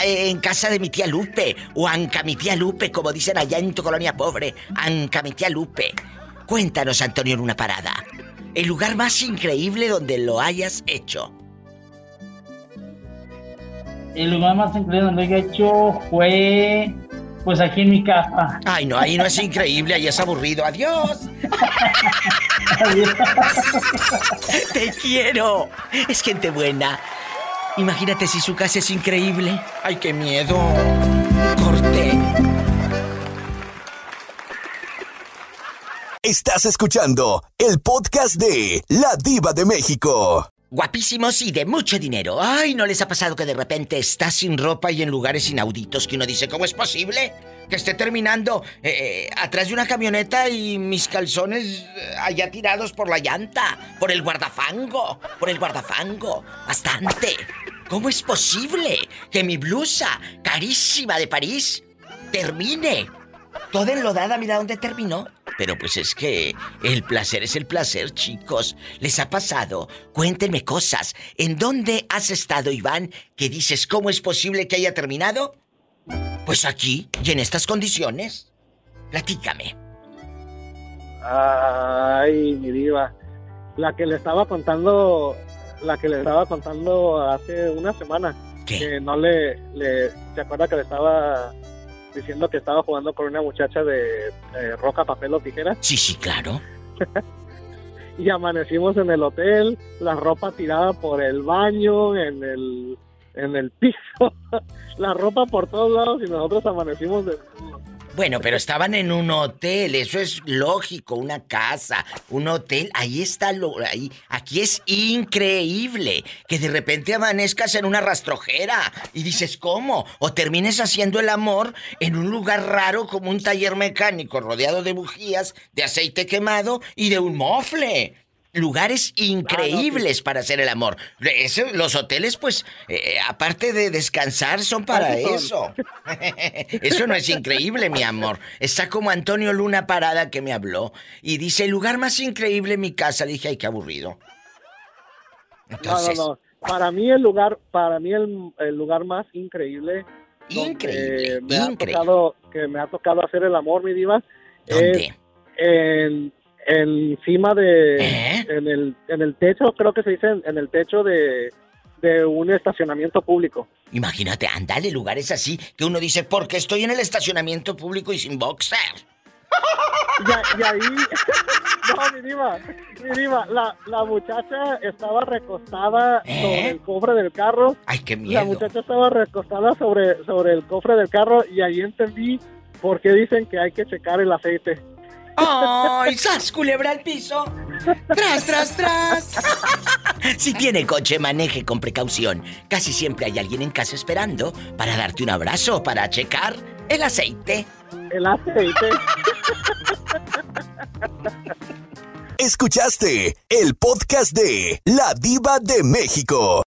[SPEAKER 1] en casa de mi tía Lupe? O Anca mi tía Lupe, como dicen allá en tu colonia pobre. Anca mi tía Lupe. Cuéntanos, Antonio Luna Parada. El lugar más increíble donde lo hayas hecho.
[SPEAKER 25] El lugar más increíble donde he hecho fue, pues aquí en mi casa.
[SPEAKER 1] Ay, no, ahí no es increíble, ahí es aburrido. Adiós. Te quiero. Es gente buena. Imagínate si su casa es increíble. Ay, qué miedo. Corte.
[SPEAKER 4] Estás escuchando el podcast de La Diva de México.
[SPEAKER 1] Guapísimos y de mucho dinero. Ay, ¿no les ha pasado que de repente estás sin ropa y en lugares inauditos que uno dice, ¿cómo es posible? Que esté terminando eh, eh, atrás de una camioneta y mis calzones eh, allá tirados por la llanta, por el guardafango, por el guardafango. Bastante. ¿Cómo es posible que mi blusa, carísima de París, termine toda enlodada, mira dónde terminó. Pero pues es que el placer es el placer, chicos. ¿Les ha pasado? Cuéntenme cosas. ¿En dónde has estado, Iván, que dices cómo es posible que haya terminado? Pues aquí y en estas condiciones. Platícame.
[SPEAKER 24] Ay, mi diva. La que le estaba contando, la que le estaba contando hace una semana. Que no le, le, ¿se acuerda que le estaba diciendo que estaba jugando con una muchacha de, de roca, papel o tijera?
[SPEAKER 1] Sí, sí, claro. <laughs>
[SPEAKER 24] y amanecimos en el hotel, la ropa tirada por el baño, en el, en el piso, <laughs> la ropa por todos lados y nosotros amanecimos de...
[SPEAKER 1] Bueno, pero estaban en un hotel, eso es lógico, una casa, un hotel, ahí está lo ahí aquí es increíble que de repente amanezcas en una rastrojera y dices, "¿Cómo?" o termines haciendo el amor en un lugar raro como un taller mecánico rodeado de bujías, de aceite quemado y de un mofle. Lugares increíbles para hacer el amor. Eso- los hoteles, pues, eh, aparte de descansar, son para eso. <laughs> Eso no es increíble, mi amor. Está como Antonio Luna Parada que me habló y dice, el lugar más increíble mi casa. Dije, ay, qué aburrido. Entonces,
[SPEAKER 24] No, no, no. Para mí el lugar, para mí el, el lugar más increíble,
[SPEAKER 1] Increíble,
[SPEAKER 24] me ha
[SPEAKER 1] increíble.
[SPEAKER 24] tocado, que me ha tocado hacer el amor, mi diva,
[SPEAKER 1] ¿Dónde?
[SPEAKER 24] es en, encima de,
[SPEAKER 1] ¿Eh?
[SPEAKER 24] en el, en el techo, creo que se dice en, en el techo de, de un estacionamiento público.
[SPEAKER 1] Imagínate, andale lugares así que uno dice, porque estoy en el estacionamiento público y sin boxer.
[SPEAKER 24] Y, ahí, <laughs> no, mi diva, mi diva, la, la muchacha estaba recostada
[SPEAKER 1] ¿Eh?
[SPEAKER 24] sobre el cofre del carro.
[SPEAKER 1] Ay, qué miedo.
[SPEAKER 24] La muchacha estaba recostada sobre, sobre el cofre del carro y ahí entendí por qué dicen que hay que checar el aceite.
[SPEAKER 1] ¡Ay, sas, culebra al piso! ¡Tras, tras, tras! Si tiene coche, maneje con precaución. Casi siempre hay alguien en casa esperando para darte un abrazo, para checar el aceite.
[SPEAKER 24] El aceite.
[SPEAKER 4] Escuchaste el podcast de La Diva de México.